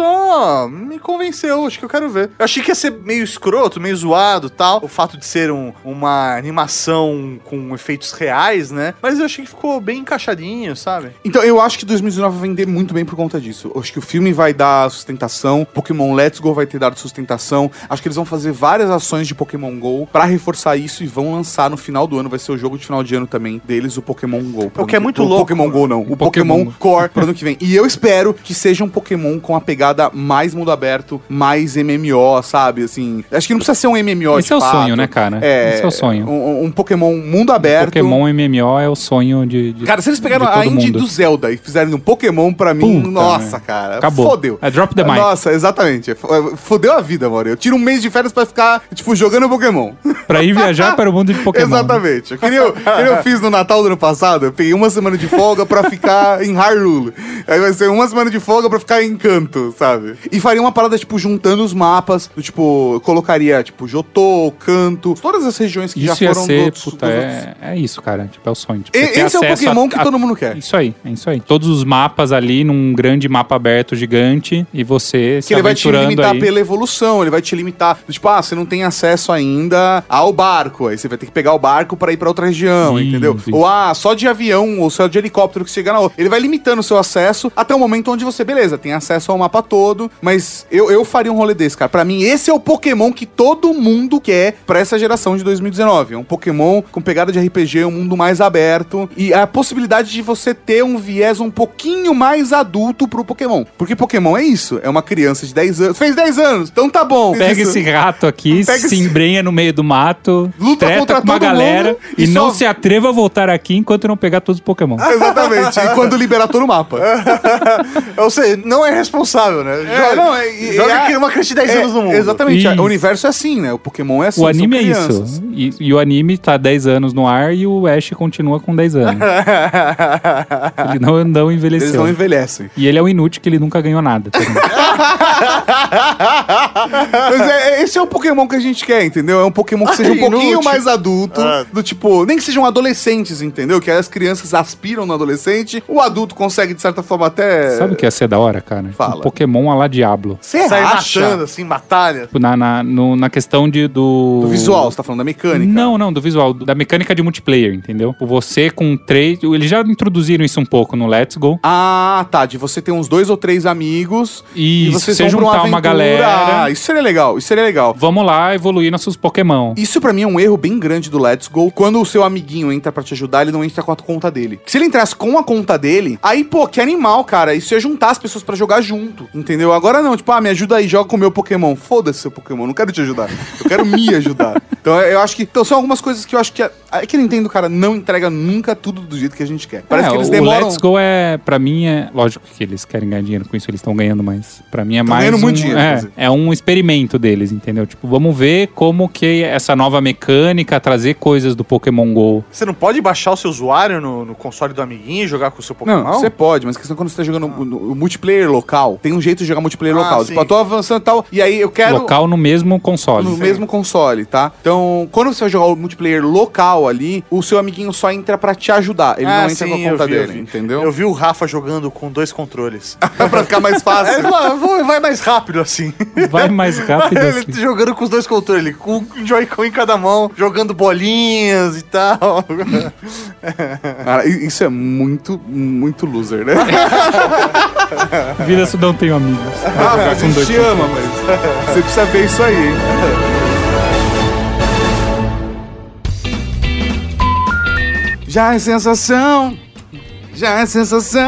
me convenceu, acho que eu quero ver. Eu achei que ia ser meio escroto, meio zoado tal, o fato de ser um- uma animação com efeitos reais, né? Mas eu achei que ficou bem encaixadinho, sabe? Então, eu acho que 2019 vai vender muito bem por conta disso. Eu acho que o filme vai dar sustentação, Pokémon Let's Go vai ter dado sustentação. Acho que eles vão fazer várias ações de Pokémon GO pra reforçar isso e vão lançar no final do ano. Vai ser o jogo de final de ano também deles, o Pokémon GO. O que é muito o louco. Pokémon GO não, o Pokémon, Pokémon. Core pro ano que vem. E eu espero que seja um Pokémon com a pegada mais mundo aberto, mais MMO, sabe? Assim, acho que não precisa ser um MMO Esse é o fato. sonho, né, cara? É, Esse é o sonho. Um, um Pokémon mundo aberto. Pokémon MMO é o sonho de. de Cara, se eles pegaram a indie mundo. do Zelda e fizerem um Pokémon pra mim, Puta, nossa, né? cara. Acabou. Fodeu. É drop the mic. Nossa, exatamente. F- Fodeu a vida, mano. Eu tiro um mês de férias pra ficar, tipo, jogando Pokémon. Pra ir viajar para o mundo de Pokémon. Exatamente. Eu queria, que nem eu fiz no Natal do ano passado. Eu peguei uma semana de folga pra ficar em Hyrule. Aí vai ser uma semana de folga pra ficar em Canto, sabe? E faria uma parada, tipo, juntando os mapas. Do, tipo, colocaria, tipo, Jotô, Canto, todas as regiões que Isso já foram ser, puta, dos é, é isso, cara. Tipo, é o sonho. Tipo, E- esse é o Pokémon a- que a- todo mundo quer. Isso aí, é isso aí. Todos os mapas ali num grande mapa aberto gigante e você Que ele vai te limitar aí. pela evolução, ele vai te limitar. Tipo, ah, você não tem acesso ainda ao barco. Aí você vai ter que pegar o barco pra ir pra outra região, Isso, entendeu? isso. Ou ah, só de avião ou só de helicóptero que chega na outra. Ele vai limitando o seu acesso até o momento onde você, beleza, tem acesso ao mapa todo. Mas eu, eu faria um rolê desse, cara. Pra mim, esse é o Pokémon que todo mundo quer pra essa geração de 2019. É um Pokémon com pegada de RPG, um mundo mais aberto. E a possibilidade de você ter um viés um pouquinho mais adulto pro Pokémon. Porque Pokémon é isso. É uma criança de 10 anos. Fez 10 anos, então tá bom. Pega Isso. esse rato aqui, Pega se esse- embrenha no meio do mato, Luta treta contra com uma todo galera mundo e, e não só- se atreva a voltar aqui enquanto não pegar todos os Pokémon. Exatamente. E quando liberar todo o mapa. Ou seja, não é responsável, né? É, não, é- e- joga e aqui uma criança de 10 É, anos no mundo. Exatamente. Isso. O universo é assim, né? O Pokémon é assim. o são anime é isso. E, e o anime tá 10 anos no ar e o Ash continua com 10 anos. ele não, não envelheceu. Eles não envelhecem. E ele é um inútil que ele nunca ganhou nada. Mas é, é- esse é o Pokémon que a gente quer, entendeu? É um Pokémon que seja um Inútil. pouquinho mais adulto. Ah. Do tipo, nem que sejam adolescentes, entendeu? Que as crianças aspiram no adolescente. O adulto consegue, de certa forma, até. Sabe o que ia ser da hora, cara? Fala. Um Pokémon a lá Diablo. Você Sai acha? matando, assim, batalha. Tipo, Na, na, no- na questão de, do... Do visual, você tá falando da mecânica. Não, não, do visual, do- da mecânica de multiplayer, entendeu? Você com três. Eles já introduziram isso um pouco no Let's Go. Ah, tá. De você ter uns dois ou três amigos E, e vocês você vão pra juntar uma, galera. Ah, isso seria legal, isso seria legal. Vamos lá evoluir nossos Pokémon. Isso pra mim é um erro bem grande do Let's Go. Quando o seu amiguinho entra pra te ajudar, ele não entra com a conta dele. Se ele entrasse com a conta dele, aí, pô, que animal, cara. Isso ia juntar as pessoas pra jogar junto, entendeu? Agora não, tipo, ah, me ajuda aí, joga com o meu Pokémon. Foda-se seu Pokémon, não quero te ajudar. Eu quero me ajudar. Então eu acho que. Então são algumas coisas que eu acho que É que a Nintendo, cara, não entrega nunca tudo do jeito que a gente quer. Parece É, que eles o demoram... Let's Go é, pra mim, é. Lógico que eles querem ganhar dinheiro com isso, eles estão ganhando, mas pra mim é Tão mais. ganhando um, muito dinheiro, é, é um experimento deles, entendeu? Tipo, vamos ver como que essa nova mecânica, trazer coisas do Pokémon GO. Você não pode baixar o seu usuário no, no console do amiguinho e jogar com o seu Pokémon? Não, você pode, mas a questão é quando você tá jogando o, o multiplayer local, tem um jeito de jogar multiplayer Ah, local. sim. Tipo, eu tô avançando e tal, e aí eu quero... Local no mesmo console. no mesmo console, tá? Então, quando você vai jogar o multiplayer local ali, o seu amiguinho só entra pra te ajudar. Ele não entra com a Ah, eu conta vi, eu dele, vi. entendeu? Eu vi o Rafa jogando com dois controles. pra ficar mais fácil. É, vai- mais rápido assim. Vai mais rápido Ele assim. jogando com os dois controles, ele com o Joy-Con em cada mão, jogando bolinhas e tal. Cara, isso é muito, muito loser, né? Vida se não tenho amigos. Ah, a gente te ama, mas você precisa ver isso aí, hein? Já é sensação, já é sensação.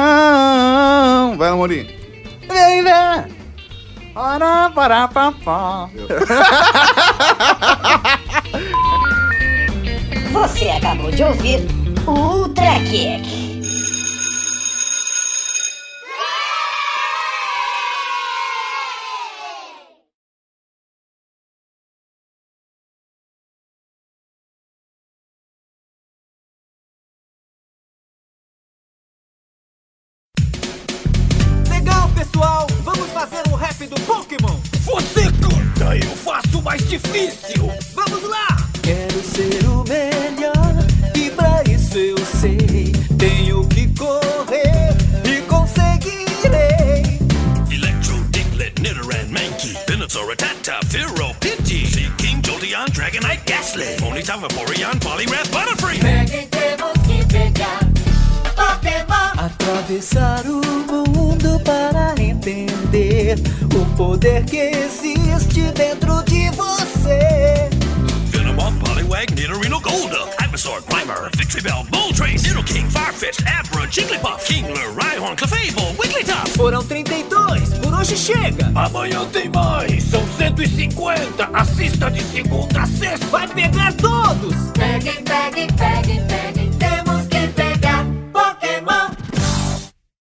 Vai, Amorim. Vem, vem. Para, para, pa, pa. Você acabou de ouvir o Ultra Kick. Rattata, Fearow, Pidgey, Seaking, Jolteon, Dragonite, Ghastly, Ponyta, Vaporeon, Poliwrath, Butterfree. Peguem, temos que pegar Pokémon. Atravessar o mundo para entender o poder que existe dentro de você. Venomoth, Poliwag, Nidorino, Golduck, Dinosaur, Climber, Victreebel, Bull Trace, Little King, Farfetch, Abra, Jigglypuff, Kingler, Rhyhorn, Clefable, Wigglytuff. Foram 32, por hoje chega. Amanhã tem mais, são 150. Assista de segunda a sexta. Vai pegar todos. Peguem, peguem, peguem, peguem.